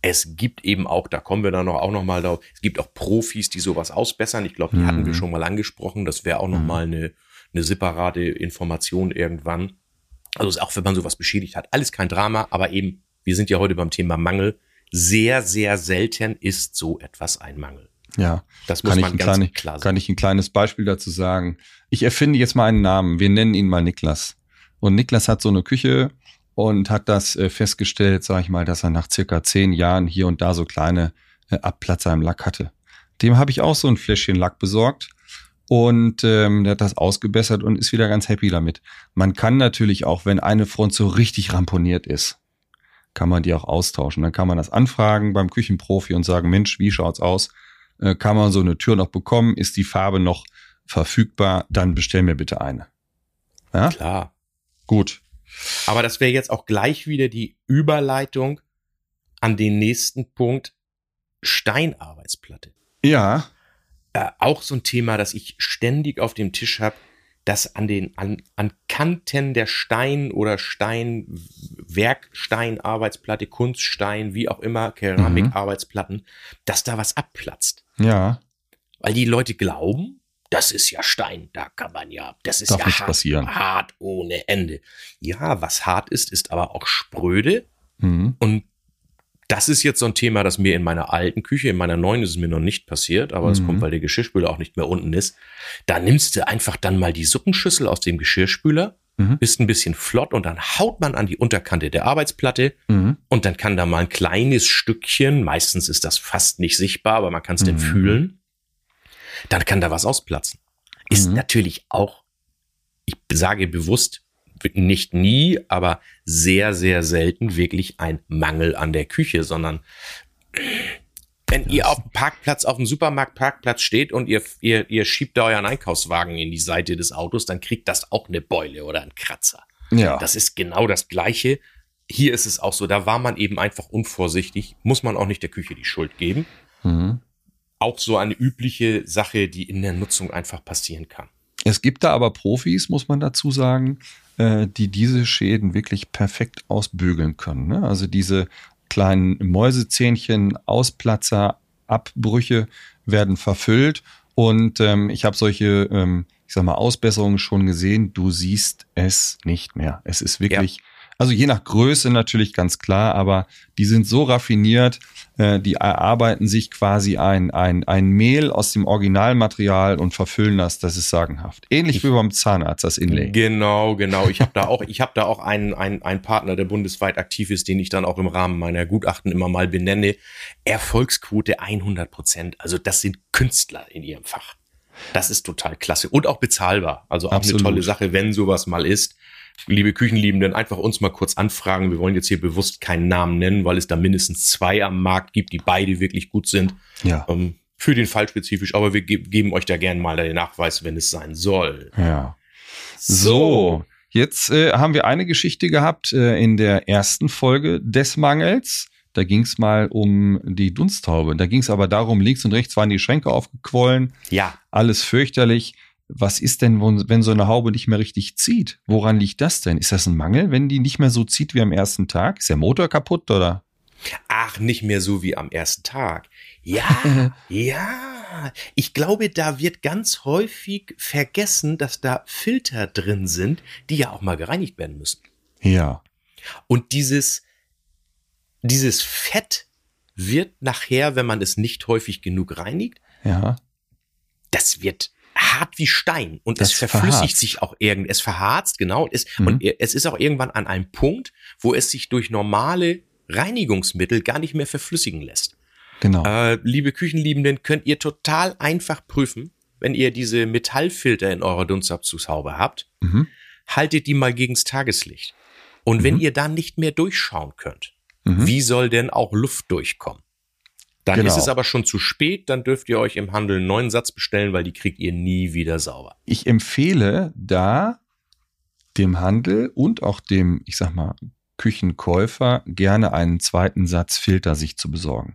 Es gibt eben auch, da kommen wir dann noch auch noch mal drauf. Es gibt auch Profis, die sowas ausbessern. Ich glaube, die hatten wir mhm. schon mal angesprochen. Das wäre auch noch mhm. mal eine eine separate Information irgendwann. Also auch wenn man sowas beschädigt hat, alles kein Drama, aber eben, wir sind ja heute beim Thema Mangel. Sehr, sehr selten ist so etwas ein Mangel. Ja, das muss man ganz kleine, klar sagen. Kann ich ein kleines Beispiel dazu sagen? Ich erfinde jetzt mal einen Namen. Wir nennen ihn mal Niklas. Und Niklas hat so eine Küche und hat das äh, festgestellt, sage ich mal, dass er nach circa zehn Jahren hier und da so kleine äh, Abplatzer im Lack hatte. Dem habe ich auch so ein Fläschchen Lack besorgt und ähm, der hat das ausgebessert und ist wieder ganz happy damit. Man kann natürlich auch, wenn eine Front so richtig ramponiert ist, kann man die auch austauschen. Dann kann man das anfragen beim Küchenprofi und sagen, Mensch, wie schaut's aus? Äh, kann man so eine Tür noch bekommen? Ist die Farbe noch verfügbar? Dann bestell mir bitte eine. Ja? Klar. Gut. Aber das wäre jetzt auch gleich wieder die Überleitung an den nächsten Punkt Steinarbeitsplatte. Ja äh, auch so ein Thema, das ich ständig auf dem Tisch habe, dass an den an, an Kanten der Stein oder Stein Werksteinarbeitsplatte, Kunststein, wie auch immer, Keramikarbeitsplatten, mhm. dass da was abplatzt. Ja. Weil die Leute glauben, das ist ja Stein, da kann man ja, das ist Darf ja hart, passieren. hart ohne Ende. Ja, was hart ist, ist aber auch spröde. Mhm. Und das ist jetzt so ein Thema, das mir in meiner alten Küche, in meiner neuen ist es mir noch nicht passiert, aber es mhm. kommt, weil der Geschirrspüler auch nicht mehr unten ist. Da nimmst du einfach dann mal die Suppenschüssel aus dem Geschirrspüler, mhm. bist ein bisschen flott und dann haut man an die Unterkante der Arbeitsplatte mhm. und dann kann da mal ein kleines Stückchen, meistens ist das fast nicht sichtbar, aber man kann es denn mhm. fühlen, dann kann da was ausplatzen. Ist mhm. natürlich auch, ich sage bewusst, nicht nie, aber sehr, sehr selten wirklich ein Mangel an der Küche, sondern wenn ihr auf dem Parkplatz, auf dem Supermarktparkplatz steht und ihr, ihr, ihr schiebt da euren Einkaufswagen in die Seite des Autos, dann kriegt das auch eine Beule oder einen Kratzer. Ja. Das ist genau das Gleiche. hier ist es auch so, da war man eben einfach unvorsichtig, muss man auch nicht der Küche die Schuld geben. Mhm. Auch so eine übliche Sache, die in der Nutzung einfach passieren kann. Es gibt da aber Profis, muss man dazu sagen, äh, die diese Schäden wirklich perfekt ausbügeln können. Ne? Also diese kleinen Mäusezähnchen, Ausplatzer, Abbrüche werden verfüllt. Und ähm, ich habe solche, ähm, ich sag mal, Ausbesserungen schon gesehen. Du siehst es nicht mehr. Es ist wirklich ja. Also je nach Größe natürlich ganz klar, aber die sind so raffiniert, äh, die erarbeiten sich quasi ein, ein, ein Mehl aus dem Originalmaterial und verfüllen das, das ist sagenhaft. Ähnlich ich, wie beim Zahnarzt, das Inlay. Genau, genau. Ich habe da (laughs) auch, ich habe da auch einen, einen, einen Partner, der bundesweit aktiv ist, den ich dann auch im Rahmen meiner Gutachten immer mal benenne. Erfolgsquote 100 Prozent. Also das sind Künstler in ihrem Fach. Das ist total klasse und auch bezahlbar. Also auch Absolut. eine tolle Sache, wenn sowas mal ist liebe Küchenliebenden, einfach uns mal kurz anfragen. Wir wollen jetzt hier bewusst keinen Namen nennen, weil es da mindestens zwei am Markt gibt, die beide wirklich gut sind. Ja. Ähm, für den Fall spezifisch, aber wir ge geben euch da gerne mal den Nachweis, wenn es sein soll. Ja. So, jetzt äh, haben wir eine Geschichte gehabt äh, in der ersten Folge des Mangels. Da ging es mal um die Dunsthaube. Da ging es aber darum, links und rechts waren die Schränke aufgequollen. Ja. Alles fürchterlich was ist denn, wenn so eine Haube nicht mehr richtig zieht? Woran liegt das denn? Ist das ein Mangel, wenn die nicht mehr so zieht wie am ersten Tag? Ist der Motor kaputt oder? Ach, nicht mehr so wie am ersten Tag. Ja, (laughs) ja. Ich glaube, da wird ganz häufig vergessen, dass da Filter drin sind, die ja auch mal gereinigt werden müssen. Ja. Und dieses, dieses Fett wird nachher, wenn man es nicht häufig genug reinigt, ja. das wird hart wie Stein und das es verflüssigt verharzt. sich auch irgendwie, es verharzt, genau, es, mhm. und es ist auch irgendwann an einem Punkt, wo es sich durch normale Reinigungsmittel gar nicht mehr verflüssigen lässt. Genau. Äh, liebe Küchenliebenden, könnt ihr total einfach prüfen, wenn ihr diese Metallfilter in eurer Dunstabzugshaube habt, mhm. haltet die mal gegens Tageslicht. Und mhm. wenn ihr dann nicht mehr durchschauen könnt, mhm. wie soll denn auch Luft durchkommen? Dann genau. ist es aber schon zu spät, dann dürft ihr euch im Handel einen neuen Satz bestellen, weil die kriegt ihr nie wieder sauber. Ich empfehle da dem Handel und auch dem, ich sag mal, Küchenkäufer gerne einen zweiten Satz Filter sich zu besorgen.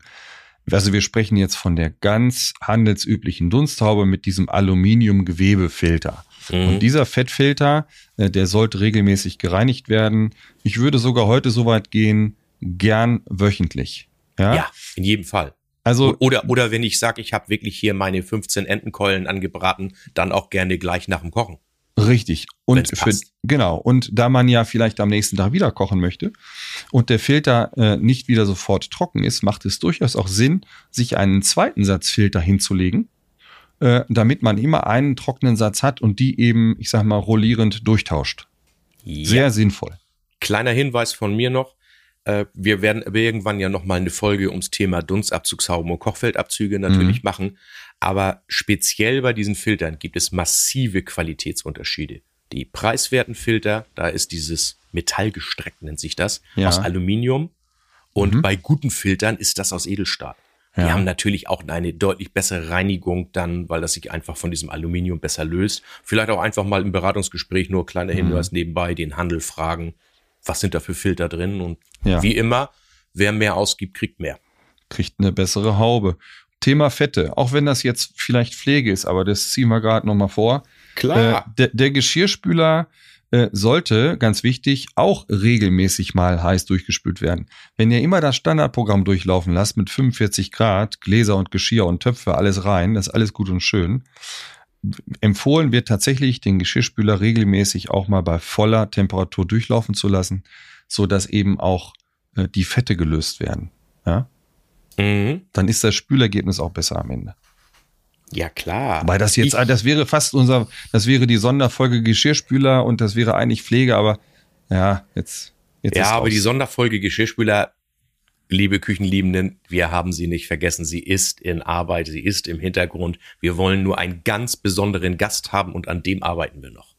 Also wir sprechen jetzt von der ganz handelsüblichen Dunsthaube mit diesem Aluminiumgewebefilter. Mhm. Und dieser Fettfilter, äh, der sollte regelmäßig gereinigt werden. Ich würde sogar heute so weit gehen, gern wöchentlich. Ja, ja in jedem Fall. Also oder oder wenn ich sage, ich habe wirklich hier meine 15 Entenkeulen angebraten, dann auch gerne gleich nach dem Kochen. Richtig. Und für, genau. Und da man ja vielleicht am nächsten Tag wieder kochen möchte und der Filter äh, nicht wieder sofort trocken ist, macht es durchaus auch Sinn, sich einen zweiten Satz Filter hinzulegen, äh, damit man immer einen trockenen Satz hat und die eben, ich sag mal, rollierend durchtauscht. Ja. Sehr sinnvoll. Kleiner Hinweis von mir noch. Äh, wir werden irgendwann ja noch mal eine Folge ums Thema Dunstabzugshauben und Kochfeldabzüge natürlich mhm. machen. Aber speziell bei diesen Filtern gibt es massive Qualitätsunterschiede. Die preiswerten Filter, da ist dieses Metallgestreckt, nennt sich das, ja. aus Aluminium. Und mhm. bei guten Filtern ist das aus Edelstahl. Ja. Die haben natürlich auch eine deutlich bessere Reinigung dann, weil das sich einfach von diesem Aluminium besser löst. Vielleicht auch einfach mal im Beratungsgespräch nur kleiner mhm. Hinweis mhm. nebenbei, den Handel fragen, was sind da für Filter drin und ja. wie immer, wer mehr ausgibt, kriegt mehr. Kriegt eine bessere Haube. Thema Fette, auch wenn das jetzt vielleicht Pflege ist, aber das ziehen wir gerade nochmal vor. Klar. Äh, der, der, Geschirrspüler äh, sollte, ganz wichtig, auch regelmäßig mal heiß durchgespült werden. Wenn ihr immer das Standardprogramm durchlaufen lasst mit 45 Grad, Gläser und Geschirr und Töpfe, alles rein, das ist alles gut und schön empfohlen wird tatsächlich, den Geschirrspüler regelmäßig auch mal bei voller Temperatur durchlaufen zu lassen, so dass eben auch äh, die Fette gelöst werden. Ja? Mhm. Dann ist das Spülergebnis auch besser am Ende. Ja, klar. Weil das jetzt, ich, das wäre fast unser, das wäre die Sonderfolge Geschirrspüler und das wäre eigentlich Pflege, aber ja, jetzt. jetzt ja, aber die Sonderfolge Geschirrspüler liebe Küchenliebenden, wir haben sie nicht vergessen. Sie ist in Arbeit, sie ist im Hintergrund. Wir wollen nur einen ganz besonderen Gast haben und an dem arbeiten wir noch.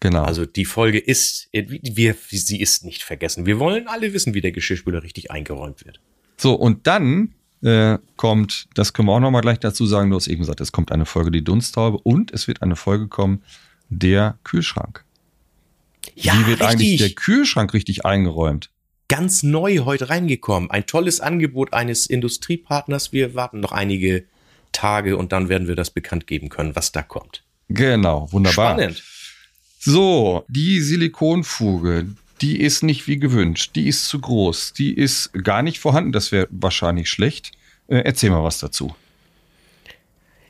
Genau. Also die Folge ist, wir, sie ist nicht vergessen. Wir wollen alle wissen, wie der Geschirrspüler richtig eingeräumt wird. So, und dann äh, kommt, das können wir auch nochmal gleich dazu sagen, du hast eben gesagt, es kommt eine Folge die Dunsttaube und es wird eine Folge kommen, der Kühlschrank. Ja, wie wird richtig. eigentlich der Kühlschrank richtig eingeräumt? Ganz neu heute reingekommen. Ein tolles Angebot eines Industriepartners. Wir warten noch einige Tage und dann werden wir das bekannt geben können, was da kommt. Genau, wunderbar. Spannend. So, die Silikonfuge, die ist nicht wie gewünscht. Die ist zu groß. Die ist gar nicht vorhanden. Das wäre wahrscheinlich schlecht. Äh, erzähl mal was dazu.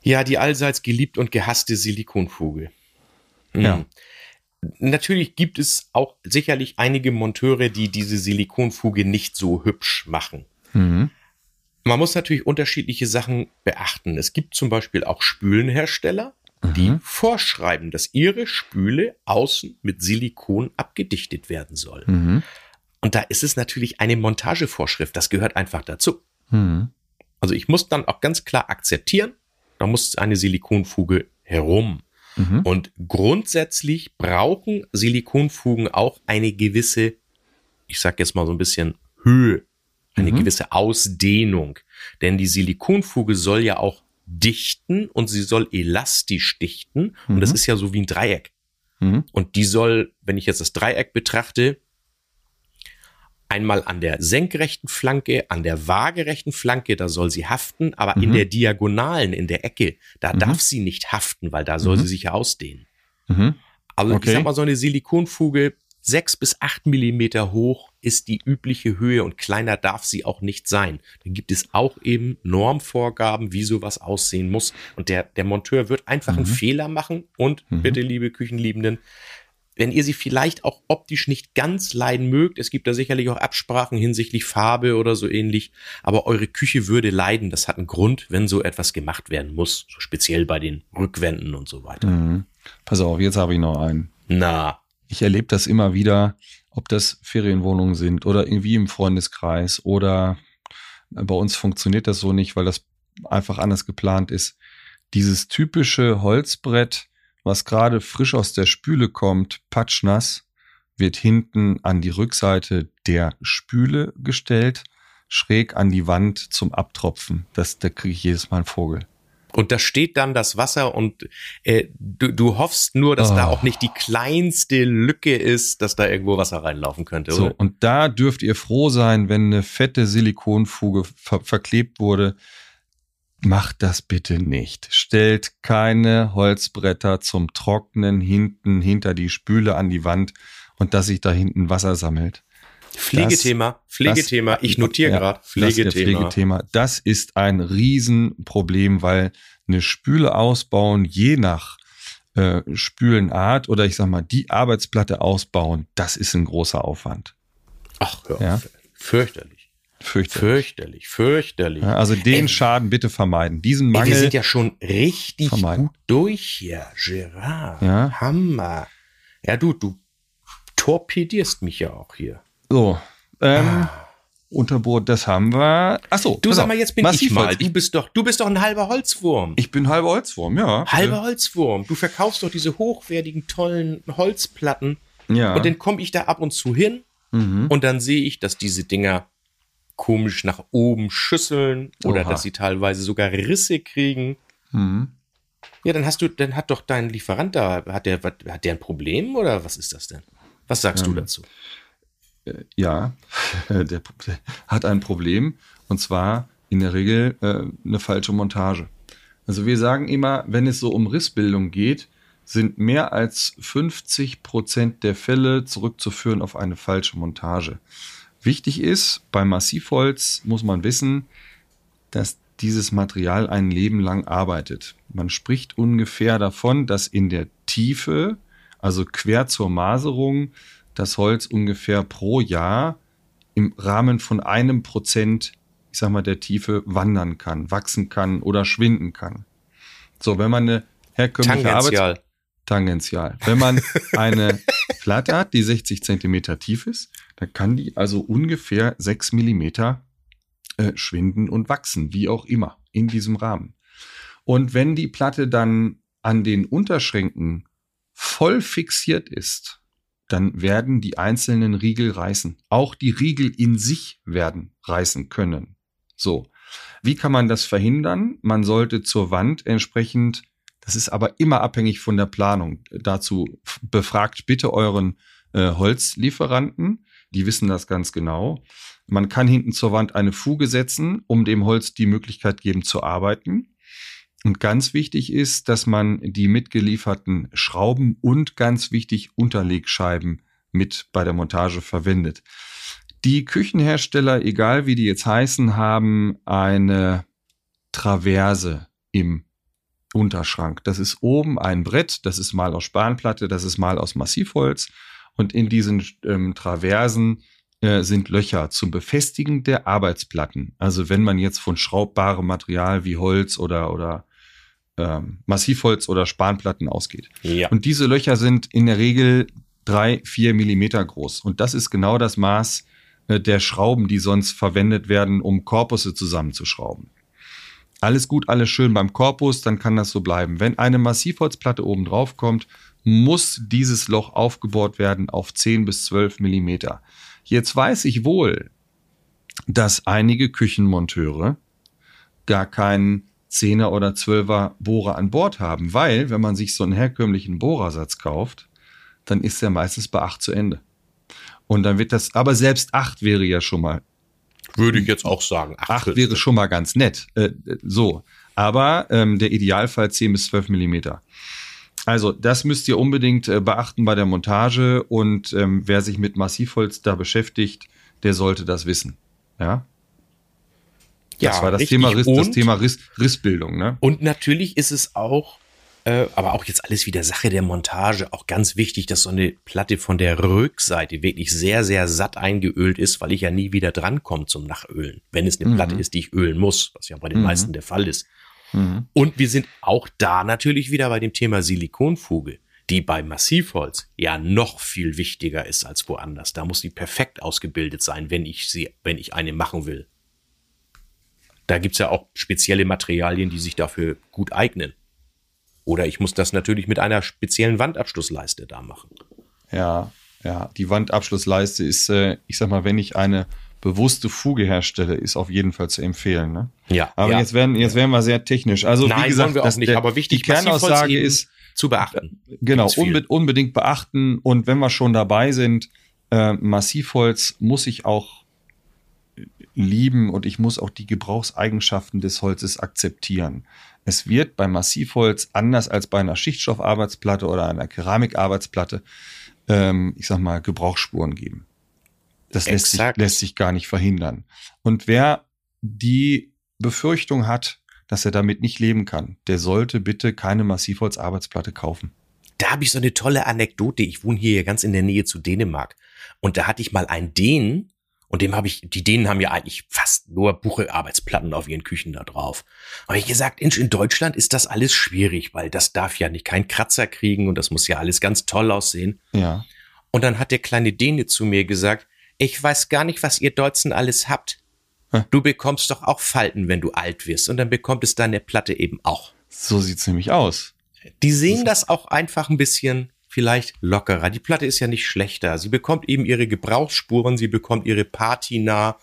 Ja, die allseits geliebt und gehasste Silikonfuge. Mhm. Ja. Natürlich gibt es auch sicherlich einige Monteure, die diese Silikonfuge nicht so hübsch machen. Mhm. Man muss natürlich unterschiedliche Sachen beachten. Es gibt zum Beispiel auch Spülenhersteller, die Mhm. vorschreiben, dass ihre Spüle außen mit Silikon abgedichtet werden soll. Mhm. Und da ist es natürlich eine Montagevorschrift. Das gehört einfach dazu. Mhm. Also ich muss dann auch ganz klar akzeptieren, da muss eine Silikonfuge herum. Mhm. Und grundsätzlich brauchen Silikonfugen auch eine gewisse, ich sag jetzt mal so ein bisschen Höhe, eine Mhm. gewisse Ausdehnung. Denn die Silikonfuge soll ja auch dichten und sie soll elastisch dichten. Und das Mhm. ist ja so wie ein Dreieck. Mhm. Und die soll, wenn ich jetzt das Dreieck betrachte, einmal an der senkrechten Flanke, an der waagerechten Flanke, da soll sie haften, aber in Mhm. der Diagonalen, in der Ecke, da Mhm. darf sie nicht haften, weil da soll Mhm. sie sich ja ausdehnen. Mhm. Also Okay. ich sag mal, so eine Silikonfuge sechs bis acht Millimeter hoch ist die übliche Höhe und kleiner darf sie auch nicht sein. Dann gibt es auch eben Normvorgaben, wie sowas aussehen muss. Und der, der Monteur wird einfach einen Mhm. Fehler machen. Und Mhm. bitte, liebe Küchenliebenden, wenn ihr sie vielleicht auch optisch nicht ganz leiden mögt, es gibt da sicherlich auch Absprachen hinsichtlich Farbe oder so ähnlich, aber eure Küche würde leiden. Das hat einen Grund, wenn so etwas gemacht werden muss, so speziell bei den Rückwänden und so weiter. Mhm. Pass auf, jetzt habe ich noch einen. Na, Ich erlebe das immer wieder, ob das Ferienwohnungen sind oder irgendwie im Freundeskreis oder bei uns funktioniert das so nicht, weil das einfach anders geplant ist. Dieses typische Holzbrett, was gerade frisch aus der Spüle kommt, patschnass, wird hinten an die Rückseite der Spüle gestellt, schräg an die Wand zum Abtropfen. Das, da kriege ich jedes Mal einen Vogel. Und da steht dann das Wasser und äh, du, du hoffst nur, dass da Oh. auch nicht die kleinste Lücke ist, dass da irgendwo Wasser reinlaufen könnte. So, Oder? und da dürft ihr froh sein, wenn eine fette Silikonfuge ver verklebt wurde. Macht das bitte nicht. Stellt keine Holzbretter zum Trocknen hinten hinter die Spüle an die Wand und dass sich da hinten Wasser sammelt. Pflegethema, Pflegethema. Das- ich notiere ja, gerade Das, ist der Pflegethema. Pflegethema. das ist ein Riesenproblem, weil eine Spüle ausbauen, je nach äh, Spülenart oder ich sag mal, die Arbeitsplatte ausbauen, das ist ein großer Aufwand. Ach, Ja. auf. Fürchterlich. Fürchterlich. Fürchterlich, fürchterlich. Ja, also den Ey. Schaden bitte vermeiden. Diesen Ey, Mangel. wir sind ja schon richtig vermeiden. gut durch hier, Gerard. Ja. Hammer. Ja, du, du torpedierst mich ja auch hier. so. Ähm, Unterboot, das haben wir. Ach so. Ah. Du sag mal, jetzt bin ich mal. Du bist doch, du bist doch ein halber Holzwurm. Ich bin halber Holzwurm, ja. Halber Holzwurm. Du verkaufst doch diese hochwertigen, tollen Holzplatten. Ja. Und dann komme ich da ab und zu hin mhm. und dann sehe ich, dass diese Dinger komisch nach oben schüsseln oder Oha. dass sie teilweise sogar Risse kriegen. Mhm. Ja, dann hast du, dann hat doch dein Lieferant da, hat der, hat der ein Problem oder was ist das denn? Was sagst du Ähm, dazu? Ja, (laughs) der, der hat ein Problem und zwar in der Regel äh, eine falsche Montage. Also wir sagen immer, wenn es so um Rissbildung geht, sind mehr als 50 Prozent der Fälle zurückzuführen auf eine falsche Montage. Wichtig ist, bei Massivholz muss man wissen, dass dieses Material ein Leben lang arbeitet. Man spricht ungefähr davon, dass in der Tiefe, also quer zur Maserung, das Holz ungefähr pro Jahr im Rahmen von einem Prozent, ich sag mal, der Tiefe wandern kann, wachsen kann oder schwinden kann. So, wenn man eine herkömmliche Arbeit Tangential. tangential. Wenn man eine Platte hat, die 60 Zentimeter tief ist, dann kann die also ungefähr 6 Millimeter äh, schwinden und wachsen, wie auch immer, in diesem Rahmen. Und wenn die Platte dann an den Unterschränken voll fixiert ist, dann werden die einzelnen Riegel reißen. Auch die Riegel in sich werden reißen können. So. Wie kann man das verhindern? Man sollte zur Wand entsprechend, das ist aber immer abhängig von der Planung. Dazu befragt bitte euren äh, Holzlieferanten. Die wissen das ganz genau. Man kann hinten zur Wand eine Fuge setzen, um dem Holz die Möglichkeit geben zu arbeiten. Und ganz wichtig ist, dass man die mitgelieferten Schrauben und ganz wichtig Unterlegscheiben mit bei der Montage verwendet. Die Küchenhersteller, egal wie die jetzt heißen, haben eine Traverse im Unterschrank. Das ist oben ein Brett, das ist mal aus Spanplatte, das ist mal aus Massivholz. Und in diesen ähm, Traversen äh, sind Löcher zum Befestigen der Arbeitsplatten. Also wenn man jetzt von schraubbarem Material wie Holz oder, oder ähm, Massivholz oder Spanplatten ausgeht. Ja. Und diese Löcher sind in der Regel drei, vier Millimeter groß. Und das ist genau das Maß äh, der Schrauben, die sonst verwendet werden, um Korpusse zusammenzuschrauben. Alles gut, alles schön beim Korpus, dann kann das so bleiben. Wenn eine Massivholzplatte oben drauf kommt, muss dieses Loch aufgebohrt werden auf 10 bis 12 Millimeter. Jetzt weiß ich wohl, dass einige Küchenmonteure gar keinen 10er oder 12er Bohrer an Bord haben, weil wenn man sich so einen herkömmlichen Bohrersatz kauft, dann ist der meistens bei 8 zu Ende. Und dann wird das, aber selbst 8 wäre ja schon mal würde ich jetzt auch sagen. Acht, acht wäre schon mal ganz nett. Äh, so. Aber ähm, der Idealfall 10 bis 12 Millimeter. Also, das müsst ihr unbedingt äh, beachten bei der Montage und ähm, wer sich mit Massivholz da beschäftigt, der sollte das wissen. Ja. Das ja, war das Thema Riss, das Thema Riss, Rissbildung, ne? Und natürlich ist es auch äh, aber auch jetzt alles wieder Sache der Montage. Auch ganz wichtig, dass so eine Platte von der Rückseite wirklich sehr, sehr satt eingeölt ist, weil ich ja nie wieder drankomme zum Nachölen. Wenn es eine mhm. Platte ist, die ich ölen muss, was ja bei den mhm. meisten der Fall ist. Mhm. Und wir sind auch da natürlich wieder bei dem Thema Silikonfuge, die bei Massivholz ja noch viel wichtiger ist als woanders. Da muss die perfekt ausgebildet sein, wenn ich sie, wenn ich eine machen will. Da gibt's ja auch spezielle Materialien, die sich dafür gut eignen. Oder ich muss das natürlich mit einer speziellen Wandabschlussleiste da machen. Ja, ja, die Wandabschlussleiste ist, äh, ich sag mal, wenn ich eine bewusste Fuge herstelle, ist auf jeden Fall zu empfehlen. Ne? Ja. Aber ja. jetzt werden jetzt werden wir sehr technisch. Also Nein, wie gesagt, wir auch nicht. Der, aber wichtig, die Kernaussage ist zu beachten. Genau, unbe unbedingt beachten. Und wenn wir schon dabei sind, äh, Massivholz muss ich auch lieben und ich muss auch die Gebrauchseigenschaften des Holzes akzeptieren. Es wird bei Massivholz anders als bei einer Schichtstoffarbeitsplatte oder einer Keramikarbeitsplatte, ähm, ich sag mal, Gebrauchsspuren geben. Das lässt sich, lässt sich gar nicht verhindern. Und wer die Befürchtung hat, dass er damit nicht leben kann, der sollte bitte keine Massivholzarbeitsplatte kaufen. Da habe ich so eine tolle Anekdote. Ich wohne hier ganz in der Nähe zu Dänemark. Und da hatte ich mal einen Dänen, und dem habe ich, die Dänen haben ja eigentlich fast nur Buchearbeitsplatten auf ihren Küchen da drauf. Aber ich gesagt, in, in Deutschland ist das alles schwierig, weil das darf ja nicht keinen Kratzer kriegen und das muss ja alles ganz toll aussehen. Ja. Und dann hat der kleine Däne zu mir gesagt, ich weiß gar nicht, was ihr Deutschen alles habt. Du bekommst doch auch Falten, wenn du alt wirst. Und dann bekommt es deine Platte eben auch. So sieht's nämlich aus. Die sehen das auch einfach ein bisschen vielleicht lockerer. Die Platte ist ja nicht schlechter. Sie bekommt eben ihre Gebrauchsspuren, sie bekommt ihre Patina.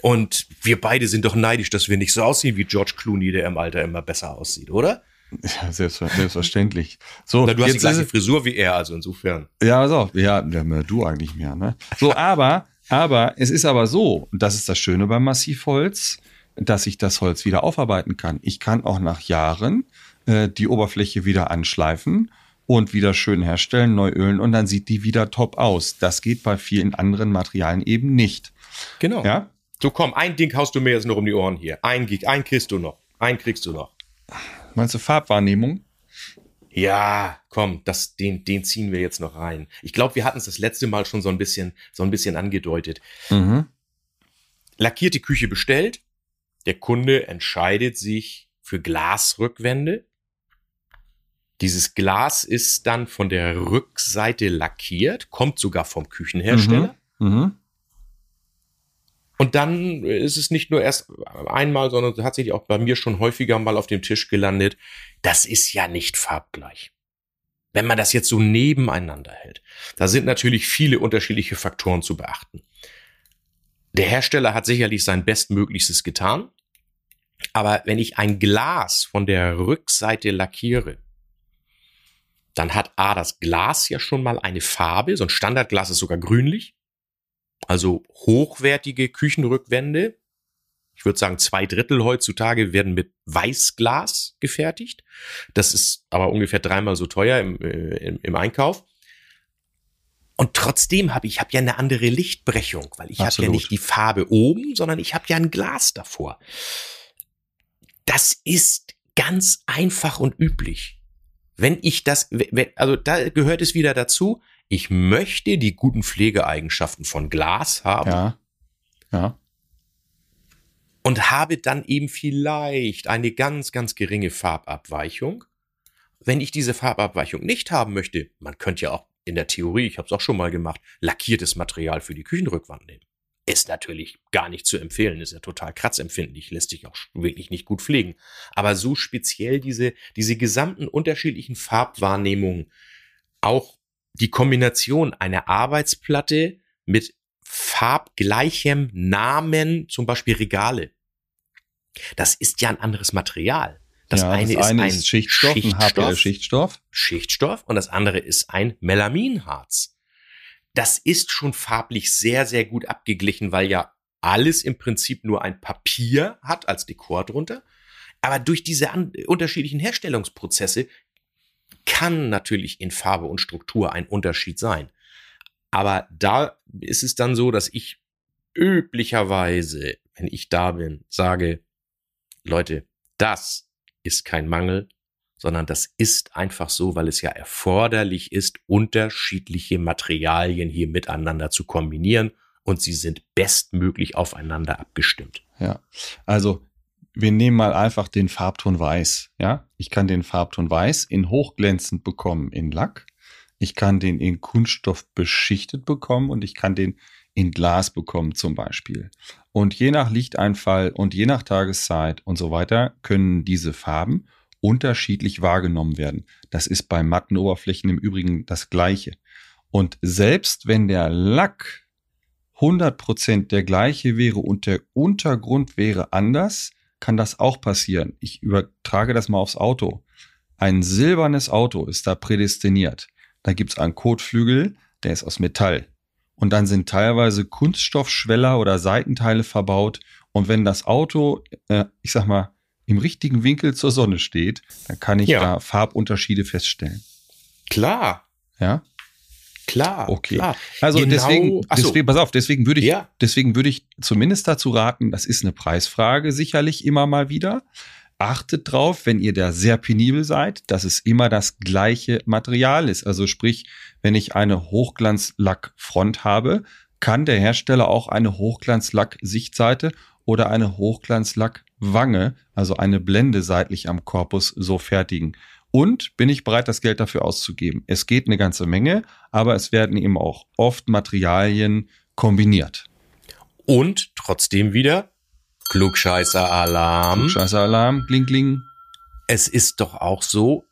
Und wir beide sind doch neidisch, dass wir nicht so aussehen wie George Clooney, der im Alter immer besser aussieht, oder? Ja, selbstverständlich. So, Na, du hast die gleiche Frisur wie er, also insofern. Ja, also, ja, du eigentlich mehr, ne? So, (laughs) aber, aber, es ist aber so, und das ist das Schöne beim Massivholz, dass ich das Holz wieder aufarbeiten kann. Ich kann auch nach Jahren äh, die Oberfläche wieder anschleifen und wieder schön herstellen, neu ölen und dann sieht die wieder top aus. Das geht bei vielen anderen Materialien eben nicht. Genau. Ja? So komm, ein Ding haust du mir jetzt noch um die Ohren hier. Ein Gig, ein kriegst du noch. Ein kriegst du noch. Meinst du Farbwahrnehmung? Ja, komm, das, den, den ziehen wir jetzt noch rein. Ich glaube, wir hatten es das letzte Mal schon so ein bisschen, so ein bisschen angedeutet. Mhm. Lackierte Küche bestellt. Der Kunde entscheidet sich für Glasrückwände. Dieses Glas ist dann von der Rückseite lackiert, kommt sogar vom Küchenhersteller. Mhm. Mhm. Und dann ist es nicht nur erst einmal, sondern tatsächlich auch bei mir schon häufiger mal auf dem Tisch gelandet. Das ist ja nicht farbgleich. Wenn man das jetzt so nebeneinander hält, da sind natürlich viele unterschiedliche Faktoren zu beachten. Der Hersteller hat sicherlich sein Bestmöglichstes getan. Aber wenn ich ein Glas von der Rückseite lackiere, dann hat A das Glas ja schon mal eine Farbe, so ein Standardglas ist sogar grünlich. Also hochwertige Küchenrückwände. Ich würde sagen, zwei Drittel heutzutage werden mit Weißglas gefertigt. Das ist aber ungefähr dreimal so teuer im, äh, im, im Einkauf. Und trotzdem habe ich, ich habe ja eine andere Lichtbrechung, weil ich habe ja nicht die Farbe oben, sondern ich habe ja ein Glas davor. Das ist ganz einfach und üblich. Wenn ich das, also da gehört es wieder dazu, ich möchte die guten Pflegeeigenschaften von Glas haben. Ja. Ja. Und habe dann eben vielleicht eine ganz, ganz geringe Farbabweichung. Wenn ich diese Farbabweichung nicht haben möchte, man könnte ja auch in der Theorie, ich habe es auch schon mal gemacht, lackiertes Material für die Küchenrückwand nehmen. Ist natürlich gar nicht zu empfehlen, ist ja total kratzempfindlich, lässt sich auch wirklich nicht gut pflegen. Aber so speziell diese, diese gesamten unterschiedlichen Farbwahrnehmungen, auch die Kombination einer Arbeitsplatte mit farbgleichem Namen, zum Beispiel Regale. Das ist ja ein anderes Material. Das ja, eine, das eine ist, ein Schichtstoff, Schichtstoff, ein Schichtstoff. Schichtstoff und das andere ist ein Melaminharz. Das ist schon farblich sehr, sehr gut abgeglichen, weil ja alles im Prinzip nur ein Papier hat als Dekor drunter. Aber durch diese unterschiedlichen Herstellungsprozesse kann natürlich in Farbe und Struktur ein Unterschied sein. Aber da ist es dann so, dass ich üblicherweise, wenn ich da bin, sage, Leute, das ist kein Mangel, sondern das ist einfach so, weil es ja erforderlich ist, unterschiedliche Materialien hier miteinander zu kombinieren und sie sind bestmöglich aufeinander abgestimmt. Ja, also wir nehmen mal einfach den Farbton weiß. Ja, ich kann den Farbton weiß in hochglänzend bekommen in Lack. Ich kann den in Kunststoff beschichtet bekommen und ich kann den in Glas bekommen zum Beispiel. Und je nach Lichteinfall und je nach Tageszeit und so weiter können diese Farben unterschiedlich wahrgenommen werden. Das ist bei matten Oberflächen im Übrigen das gleiche. Und selbst wenn der Lack 100% der gleiche wäre und der Untergrund wäre anders, kann das auch passieren. Ich übertrage das mal aufs Auto. Ein silbernes Auto ist da prädestiniert. Da gibt's einen Kotflügel, der ist aus Metall. Und dann sind teilweise Kunststoffschweller oder Seitenteile verbaut. Und wenn das Auto, äh, ich sag mal, im richtigen Winkel zur Sonne steht, dann kann ich ja. da Farbunterschiede feststellen. Klar. Ja. Klar. Okay. Klar. Also genau, deswegen, deswegen, pass auf, deswegen würde ich, ja. deswegen würde ich zumindest dazu raten, das ist eine Preisfrage sicherlich immer mal wieder. Achtet drauf, wenn ihr da sehr penibel seid, dass es immer das gleiche Material ist. Also sprich, wenn ich eine Hochglanzlackfront habe, kann der Hersteller auch eine Hochglanzlack-Sichtseite oder eine Hochglanzlack-Wange, also eine Blende seitlich am Korpus, so fertigen. Und bin ich bereit, das Geld dafür auszugeben? Es geht eine ganze Menge, aber es werden eben auch oft Materialien kombiniert. Und trotzdem wieder Klugscheißer-Alarm. Klugscheißer-Alarm, kling, kling. Es ist doch auch so,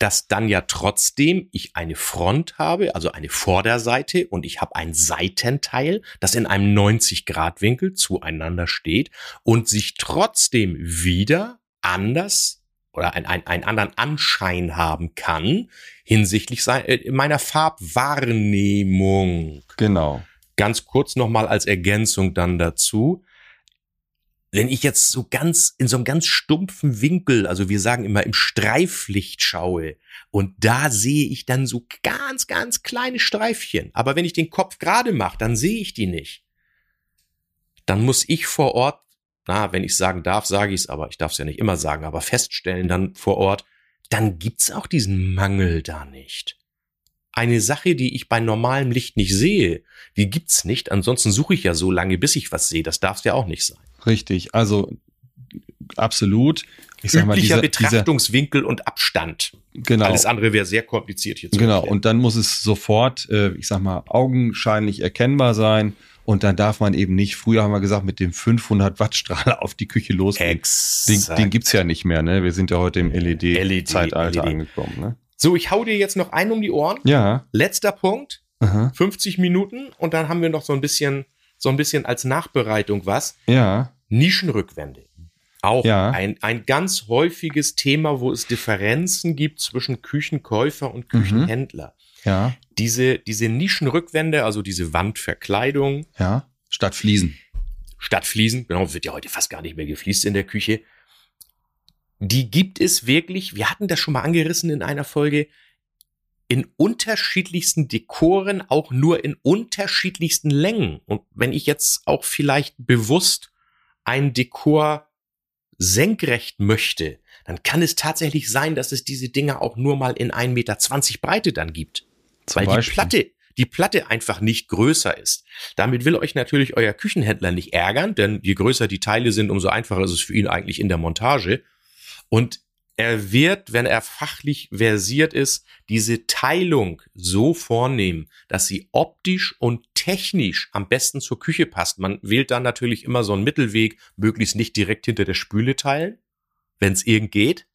dass dann ja trotzdem ich eine Front habe, also eine Vorderseite und ich habe ein Seitenteil, das in einem 90-Grad-Winkel zueinander steht und sich trotzdem wieder anders oder ein, ein, einen anderen Anschein haben kann hinsichtlich sein, äh, meiner Farbwahrnehmung. Genau. Ganz kurz nochmal als Ergänzung dann dazu. Wenn ich jetzt so ganz in so einem ganz stumpfen Winkel, also wir sagen immer im Streiflicht schaue und da sehe ich dann so ganz, ganz kleine Streifchen. Aber wenn ich den Kopf gerade mache, dann sehe ich die nicht. Dann muss ich vor Ort na, wenn ich sagen darf, sage ich es, aber ich darf es ja nicht immer sagen, aber feststellen dann vor Ort, dann gibt's auch diesen Mangel da nicht. Eine Sache, die ich bei normalem Licht nicht sehe, die gibt's nicht. Ansonsten suche ich ja so lange, bis ich was sehe. Das darf ja auch nicht sein. Richtig, also absolut. Ich sag mal, dieser, Betrachtungswinkel dieser, und Abstand. Genau. Alles andere wäre sehr kompliziert hier zu Genau, erklären. und dann muss es sofort, äh, ich sag mal, augenscheinlich erkennbar sein. Und dann darf man eben nicht, früher haben wir gesagt, mit dem 500 Watt Strahler (laughs) auf die Küche losgehen. Den, den gibt's ja nicht mehr, ne? Wir sind ja heute im LED-Zeitalter LED, LED. angekommen, ne? So, ich hau dir jetzt noch einen um die Ohren. Ja. Letzter Punkt. Aha. 50 Minuten und dann haben wir noch so ein bisschen, so ein bisschen als Nachbereitung was. Ja. Nischenrückwände. Auch ja. ein, ein ganz häufiges Thema, wo es Differenzen gibt zwischen Küchenkäufer und Küchenhändler. Mhm. Ja. Diese, diese Nischenrückwände, also diese Wandverkleidung. Ja, statt Fliesen. Statt Fliesen, genau, wird ja heute fast gar nicht mehr gefliest in der Küche. Die gibt es wirklich, wir hatten das schon mal angerissen in einer Folge, in unterschiedlichsten Dekoren, auch nur in unterschiedlichsten Längen. Und wenn ich jetzt auch vielleicht bewusst ein Dekor senkrecht möchte, dann kann es tatsächlich sein, dass es diese Dinger auch nur mal in 1,20 Meter Breite dann gibt. Zum weil Beispiel. die Platte, die Platte einfach nicht größer ist. Damit will euch natürlich euer Küchenhändler nicht ärgern, denn je größer die Teile sind, umso einfacher ist es für ihn eigentlich in der Montage. Und er wird, wenn er fachlich versiert ist, diese Teilung so vornehmen, dass sie optisch und technisch am besten zur Küche passt. Man wählt dann natürlich immer so einen Mittelweg, möglichst nicht direkt hinter der Spüle teilen, wenn es irgend geht.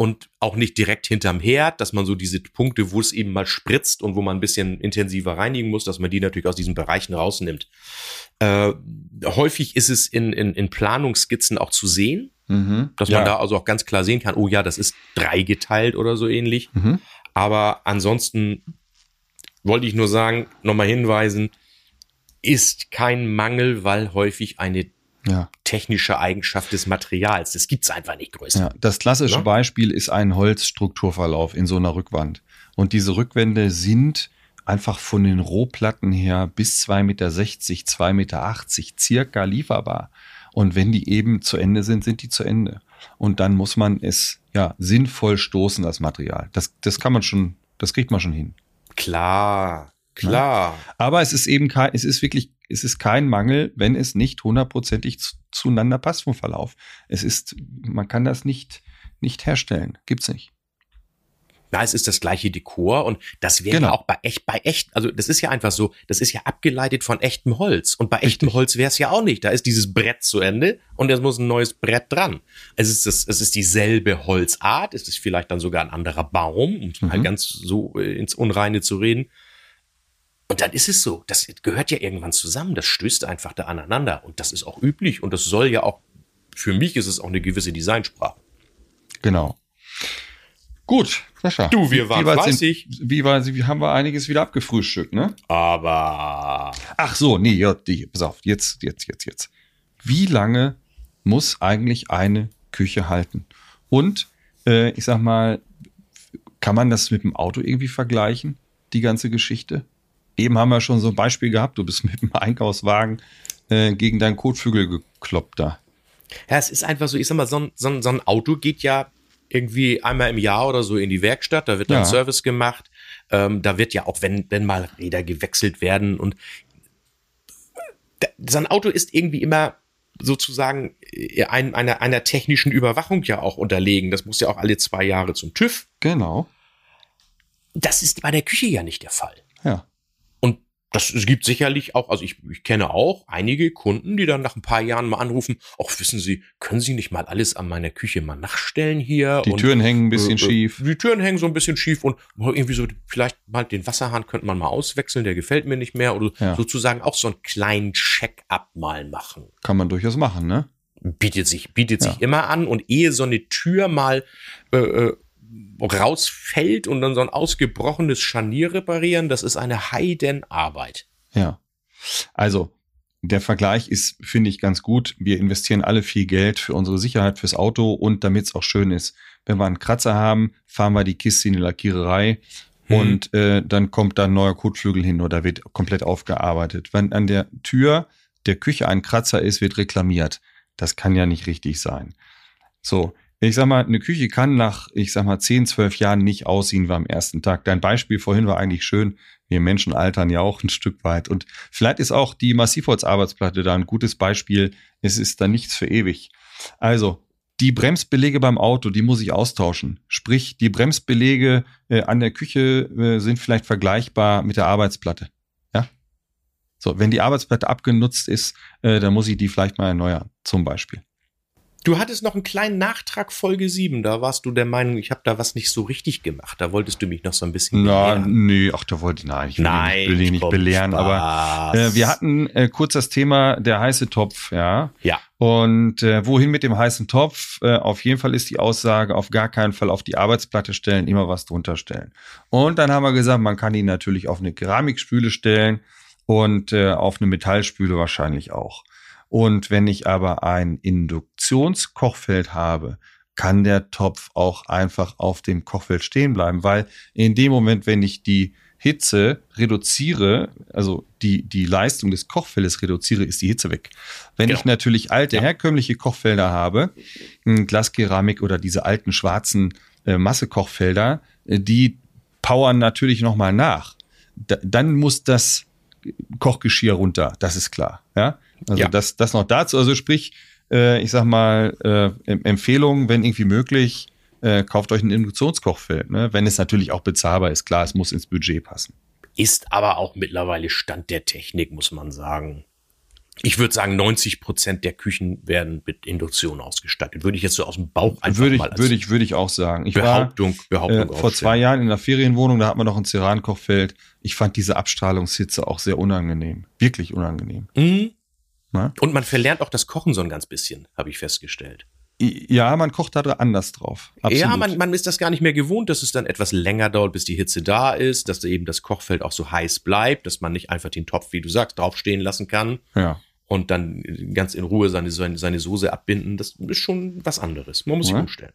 Und auch nicht direkt hinterm Herd, dass man so diese Punkte, wo es eben mal spritzt und wo man ein bisschen intensiver reinigen muss, dass man die natürlich aus diesen Bereichen rausnimmt. Äh, häufig ist es in, in, in Planungsskizzen auch zu sehen, Mhm. Dass man ja. da also auch ganz klar sehen kann, oh ja, das ist dreigeteilt oder so ähnlich. Mhm. Aber ansonsten wollte ich nur sagen, nochmal hinweisen, ist kein Mangel, weil häufig eine ja. technische Eigenschaft des Materials. Das gibt's einfach nicht größer. Ja, das klassische ja? Beispiel ist ein Holzstrukturverlauf in so einer Rückwand. Und diese Rückwände sind einfach von den Rohplatten her bis 2,60 Meter, 2,80 Meter circa lieferbar. Und wenn die eben zu Ende sind, sind die zu Ende. Und dann muss man es ja sinnvoll stoßen, das Material. Das, das kann man schon, das kriegt man schon hin. Klar, klar. Ja? Aber es ist eben kein, es ist wirklich, es ist kein Mangel, wenn es nicht hundertprozentig zueinander passt vom Verlauf. Es ist, man kann das nicht, nicht herstellen. Gibt's nicht na, es ist das gleiche Dekor und das wäre genau. ja auch bei echt, bei echt, also das ist ja einfach so, das ist ja abgeleitet von echtem Holz und bei echtem Holz wäre es ja auch nicht. Da ist dieses Brett zu Ende und es muss ein neues Brett dran. Es ist das, es ist dieselbe Holzart, es ist vielleicht dann sogar ein anderer Baum, um mhm. halt ganz so äh, ins Unreine zu reden. Und dann ist es so, das gehört ja irgendwann zusammen, das stößt einfach da aneinander und das ist auch üblich und das soll ja auch, für mich ist es auch eine gewisse Designsprache. Genau. Gut, Sascha. Du, wir waren wie, wie fleißig. Wie, war, wie haben wir einiges wieder abgefrühstückt, ne? Aber. Ach so, nee, ja, die, pass auf, jetzt, jetzt, jetzt, jetzt. Wie lange muss eigentlich eine Küche halten? Und, äh, ich sag mal, kann man das mit dem Auto irgendwie vergleichen, die ganze Geschichte? Eben haben wir schon so ein Beispiel gehabt, du bist (laughs) mit dem Einkaufswagen äh, gegen deinen Kotflügel gekloppt da. Ja, es ist einfach so, ich sag mal, so ein, so ein, so ein Auto geht ja irgendwie einmal im Jahr oder so in die Werkstatt, da wird dann ja. Service gemacht. Ähm, da wird ja auch, wenn, wenn mal Räder gewechselt werden und sein Auto ist irgendwie immer sozusagen äh, ein, einer, einer technischen Überwachung ja auch unterlegen. Das muss ja auch alle zwei Jahre zum TÜV. Genau. Das ist bei der Küche ja nicht der Fall. Ja das es gibt sicherlich auch, also ich, ich kenne auch einige Kunden, die dann nach ein paar Jahren mal anrufen, auch wissen Sie, können Sie nicht mal alles an meiner Küche mal nachstellen hier? Die und, Türen hängen ein bisschen äh, äh schief. Die Türen hängen so ein bisschen schief und irgendwie so, vielleicht mal den Wasserhahn könnte man mal auswechseln, der gefällt mir nicht mehr oder ja. sozusagen auch so einen kleinen Check-up mal machen. Kann man durchaus machen, ne? Bietet sich, bietet ja. sich immer an und ehe so eine Tür mal äh, äh rausfällt und dann so ein ausgebrochenes Scharnier reparieren, das ist eine Heidenarbeit. Ja. Also, der Vergleich ist, finde ich, ganz gut. Wir investieren alle viel Geld für unsere Sicherheit, fürs Auto und damit es auch schön ist. Wenn wir einen Kratzer haben, fahren wir die Kiste in die Lackiererei hm. und äh, dann kommt da ein neuer Kotflügel hin oder wird komplett aufgearbeitet. Wenn an der Tür der Küche ein Kratzer ist, wird reklamiert. Das kann ja nicht richtig sein. So, ich sag mal, eine Küche kann nach, ich sag mal, 10, 12 Jahren nicht aussehen wie am ersten Tag. Dein Beispiel vorhin war eigentlich schön. Wir Menschen altern ja auch ein Stück weit. Und vielleicht ist auch die Massivholzarbeitsplatte da ein gutes Beispiel. Es ist da nichts für ewig. Also, die Bremsbelege beim Auto, die muss ich austauschen. Sprich, die Bremsbelege äh, an der Küche äh, sind vielleicht vergleichbar mit der Arbeitsplatte. Ja? So, wenn die Arbeitsplatte abgenutzt ist, äh, dann muss ich die vielleicht mal erneuern, zum Beispiel. Du hattest noch einen kleinen Nachtrag Folge 7, da warst du der Meinung, ich habe da was nicht so richtig gemacht. Da wolltest du mich noch so ein bisschen Na, belehren. nee, ach, da wollte ich, nein, ich will nein, dich nicht, will nicht belehren, Spaß. aber äh, wir hatten äh, kurz das Thema der heiße Topf, ja. Ja. Und äh, wohin mit dem heißen Topf? Äh, auf jeden Fall ist die Aussage, auf gar keinen Fall auf die Arbeitsplatte stellen, immer was drunter stellen. Und dann haben wir gesagt, man kann ihn natürlich auf eine Keramikspüle stellen und äh, auf eine Metallspüle wahrscheinlich auch. Und wenn ich aber ein Induktionskochfeld habe, kann der Topf auch einfach auf dem Kochfeld stehen bleiben, weil in dem Moment, wenn ich die Hitze reduziere, also die, die Leistung des Kochfeldes reduziere, ist die Hitze weg. Wenn genau. ich natürlich alte, ja. herkömmliche Kochfelder habe, Glaskeramik oder diese alten schwarzen äh, Massekochfelder, äh, die powern natürlich nochmal nach. Da, dann muss das Kochgeschirr runter, das ist klar. Ja? Also ja. das, das noch dazu. Also sprich, äh, ich sag mal, äh, Empfehlung, wenn irgendwie möglich, äh, kauft euch ein Induktionskochfeld, ne? wenn es natürlich auch bezahlbar ist. Klar, es muss ins Budget passen. Ist aber auch mittlerweile Stand der Technik, muss man sagen. Ich würde sagen, 90 Prozent der Küchen werden mit Induktion ausgestattet. Würde ich jetzt so aus dem Bauch einfach würde ich, mal Würde ich, würde ich auch sagen. Ich Behauptung, war Behauptung äh, vor zwei Jahren in einer Ferienwohnung, da hat man noch ein Ceran-Kochfeld. Ich fand diese Abstrahlungshitze auch sehr unangenehm. Wirklich unangenehm. Mhm. Und man verlernt auch das Kochen so ein ganz bisschen, habe ich festgestellt. Ja, man kocht da anders drauf. Absolut. Ja, man, man ist das gar nicht mehr gewohnt, dass es dann etwas länger dauert, bis die Hitze da ist, dass eben das Kochfeld auch so heiß bleibt, dass man nicht einfach den Topf, wie du sagst, draufstehen lassen kann. Ja. Und dann ganz in Ruhe seine, seine, seine Soße abbinden. Das ist schon was anderes. Man muss ja. sich umstellen.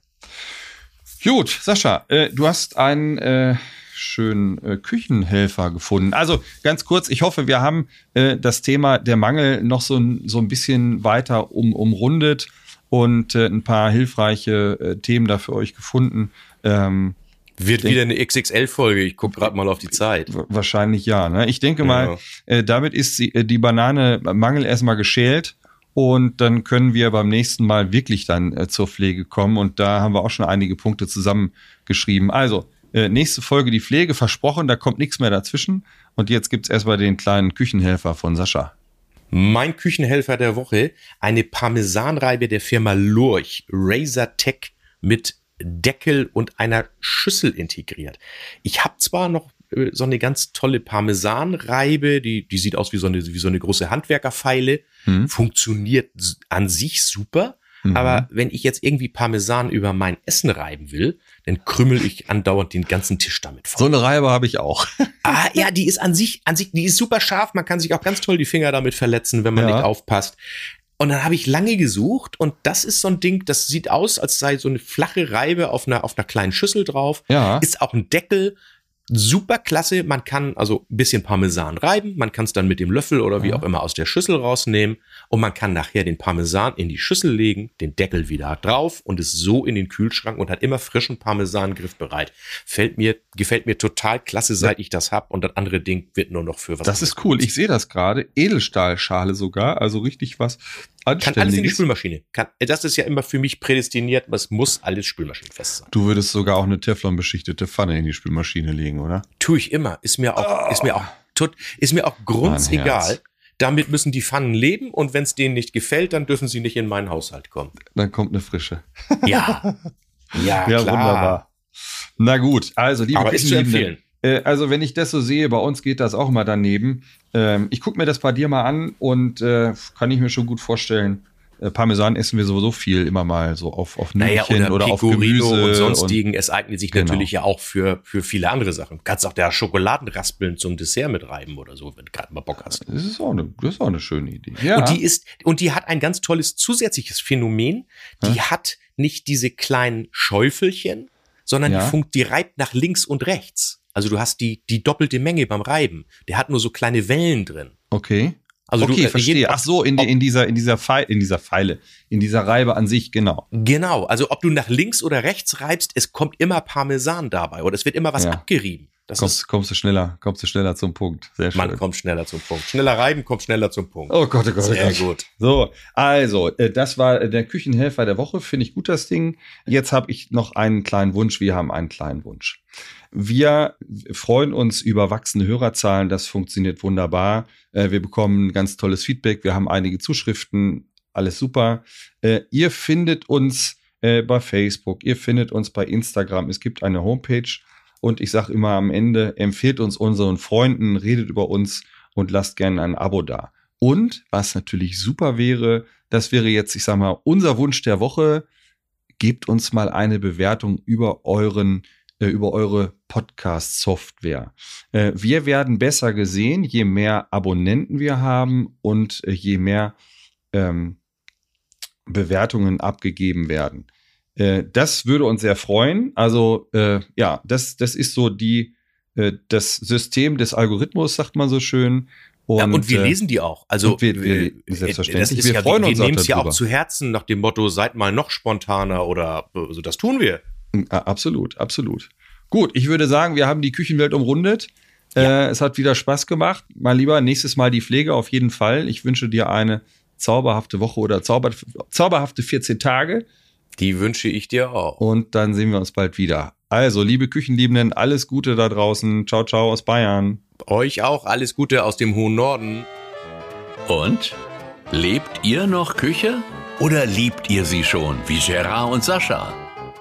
Gut, Sascha, äh, du hast einen äh, schönen äh, Küchenhelfer gefunden. Also ganz kurz, ich hoffe, wir haben äh, das Thema der Mangel noch so, so ein bisschen weiter um, umrundet und äh, ein paar hilfreiche äh, Themen da für euch gefunden. Ähm, wird wieder eine XXL-Folge. Ich gucke gerade mal auf die Zeit. Wahrscheinlich ja. Ne? Ich denke ja. mal, äh, damit ist die, äh, die Banane Mangel erstmal geschält. Und dann können wir beim nächsten Mal wirklich dann äh, zur Pflege kommen. Und da haben wir auch schon einige Punkte zusammengeschrieben. Also, äh, nächste Folge die Pflege, versprochen, da kommt nichts mehr dazwischen. Und jetzt gibt's erstmal den kleinen Küchenhelfer von Sascha. Mein Küchenhelfer der Woche, eine Parmesanreibe der Firma Lurch, Razor Tech mit Deckel und einer Schüssel integriert. Ich habe zwar noch äh, so eine ganz tolle Parmesanreibe, die, die sieht aus wie so eine, wie so eine große Handwerkerfeile, hm. funktioniert an sich super, Mhm. Aber wenn ich jetzt irgendwie Parmesan über mein Essen reiben will, dann krümmel ich andauernd den ganzen Tisch damit voll. So eine Reibe habe ich auch. ah, ja, die ist an sich, an sich, die ist super scharf. Man kann sich auch ganz toll die Finger damit verletzen, wenn man ja. nicht aufpasst. Und dann habe ich lange gesucht und das ist so ein Ding, das sieht aus, als sei so eine flache Reibe auf einer, auf einer kleinen Schüssel drauf. Ja. Ist auch ein Deckel, super klasse. Man kann also ein bisschen Parmesan reiben, man kann es dann mit dem Löffel oder wie ja. auch immer aus der Schüssel rausnehmen und man kann nachher den Parmesan in die Schüssel legen, den Deckel wieder drauf und es so in den Kühlschrank und hat immer frischen Parmesan griffbereit. Fällt mir, gefällt mir total klasse, seit ich das hab und das andere Ding wird nur noch für was. Das ist cool. Ich sehe das gerade. Edelstahlschale sogar, also richtig was kann alles in die Spülmaschine. Kann, das ist ja immer für mich prädestiniert, es muss alles spülmaschinenfest sein. Du würdest sogar auch eine Teflon-beschichtete Pfanne in die Spülmaschine legen, oder? Tue ich immer. Ist mir auch, oh. ist mir auch, tut, ist mir auch grundegal. Damit müssen die Pfannen leben und wenn es denen nicht gefällt, dann dürfen sie nicht in meinen Haushalt kommen. Dann kommt eine frische. Ja. (laughs) Ja, ja klar. wunderbar. Na gut, also liebe Aber ist zu empfehlen. Äh, also wenn ich das so sehe, bei uns geht das auch mal daneben. Ähm, ich gucke mir das bei dir mal an und äh, kann ich mir schon gut vorstellen. Äh, Parmesan essen wir sowieso viel immer mal so auf auf naja, oder, oder auf Gemüse und sonstigen. Und, es eignet sich genau. natürlich ja auch für für viele andere Sachen. Du kannst auch da Schokoladenraspeln zum Dessert mit reiben oder so, wenn du gerade mal Bock hast. Das ist auch eine, das ist auch eine schöne Idee. Ja. Und die ist und die hat ein ganz tolles zusätzliches Phänomen. Die hm? hat nicht diese kleinen Schäufelchen, sondern ja. die funkt, die reibt nach links und rechts. Also du hast die, die doppelte Menge beim Reiben. Der hat nur so kleine Wellen drin. Okay. Also okay, du, äh, verstehe. Ach so, in, die, in dieser, in dieser Pfeile, in dieser Pfeile, in dieser Reibe an sich, genau. Genau. Also ob du nach links oder rechts reibst, es kommt immer Parmesan dabei oder es wird immer was ja. abgerieben. Das kommst, ist, kommst du schneller, kommst du schneller zum Punkt. Sehr schön. Man kommt schneller zum Punkt. Schneller reiben, kommt schneller zum Punkt. Oh Gott, oh Gott, Sehr oh Gott. gut. So, also, äh, das war der Küchenhelfer der Woche. Finde ich gut, das Ding. Jetzt habe ich noch einen kleinen Wunsch. Wir haben einen kleinen Wunsch. Wir freuen uns über wachsende Hörerzahlen. Das funktioniert wunderbar. Äh, wir bekommen ganz tolles Feedback. Wir haben einige Zuschriften. alles super. Äh, ihr findet uns äh, bei Facebook, ihr findet uns bei Instagram. Es gibt eine Homepage und ich sage immer am Ende, empfehlt uns unseren Freunden, redet über uns und lasst gerne ein Abo da. Und was natürlich super wäre, das wäre jetzt, ich sag mal, unser Wunsch der Woche. Gebt uns mal eine Bewertung über euren äh, über eure Podcast-Software. Äh, wir werden besser gesehen, je mehr Abonnenten wir haben und äh, je mehr ähm, Bewertungen abgegeben werden. Äh, das würde uns sehr freuen. Also äh, ja, das, das ist so die, äh, das System des Algorithmus, sagt man so schön. Und, ja, und wir äh, lesen die auch. Also wir, wir, selbstverständlich. wir ja, freuen wir, uns wir nehmen es ja auch zu Herzen nach dem Motto, seid mal noch spontaner oder so. Also das tun wir. Absolut, absolut. Gut, ich würde sagen, wir haben die Küchenwelt umrundet. Ja. Äh, es hat wieder Spaß gemacht. Mal lieber nächstes Mal die Pflege auf jeden Fall. Ich wünsche dir eine zauberhafte Woche oder zauber, zauberhafte 14 Tage. Die wünsche ich dir auch. Und dann sehen wir uns bald wieder. Also, liebe Küchenliebenden, alles Gute da draußen. Ciao, ciao aus Bayern. Euch auch alles Gute aus dem hohen Norden. Und? Lebt ihr noch Küche? Oder liebt ihr sie schon, wie Gerard und Sascha?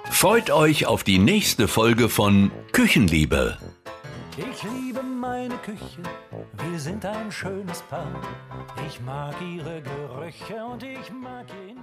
Freut euch auf die nächste Folge von Küchenliebe. Ich liebe meine Küche, wir sind ein schönes Paar. Ich mag ihre Gerüche und ich mag ihn.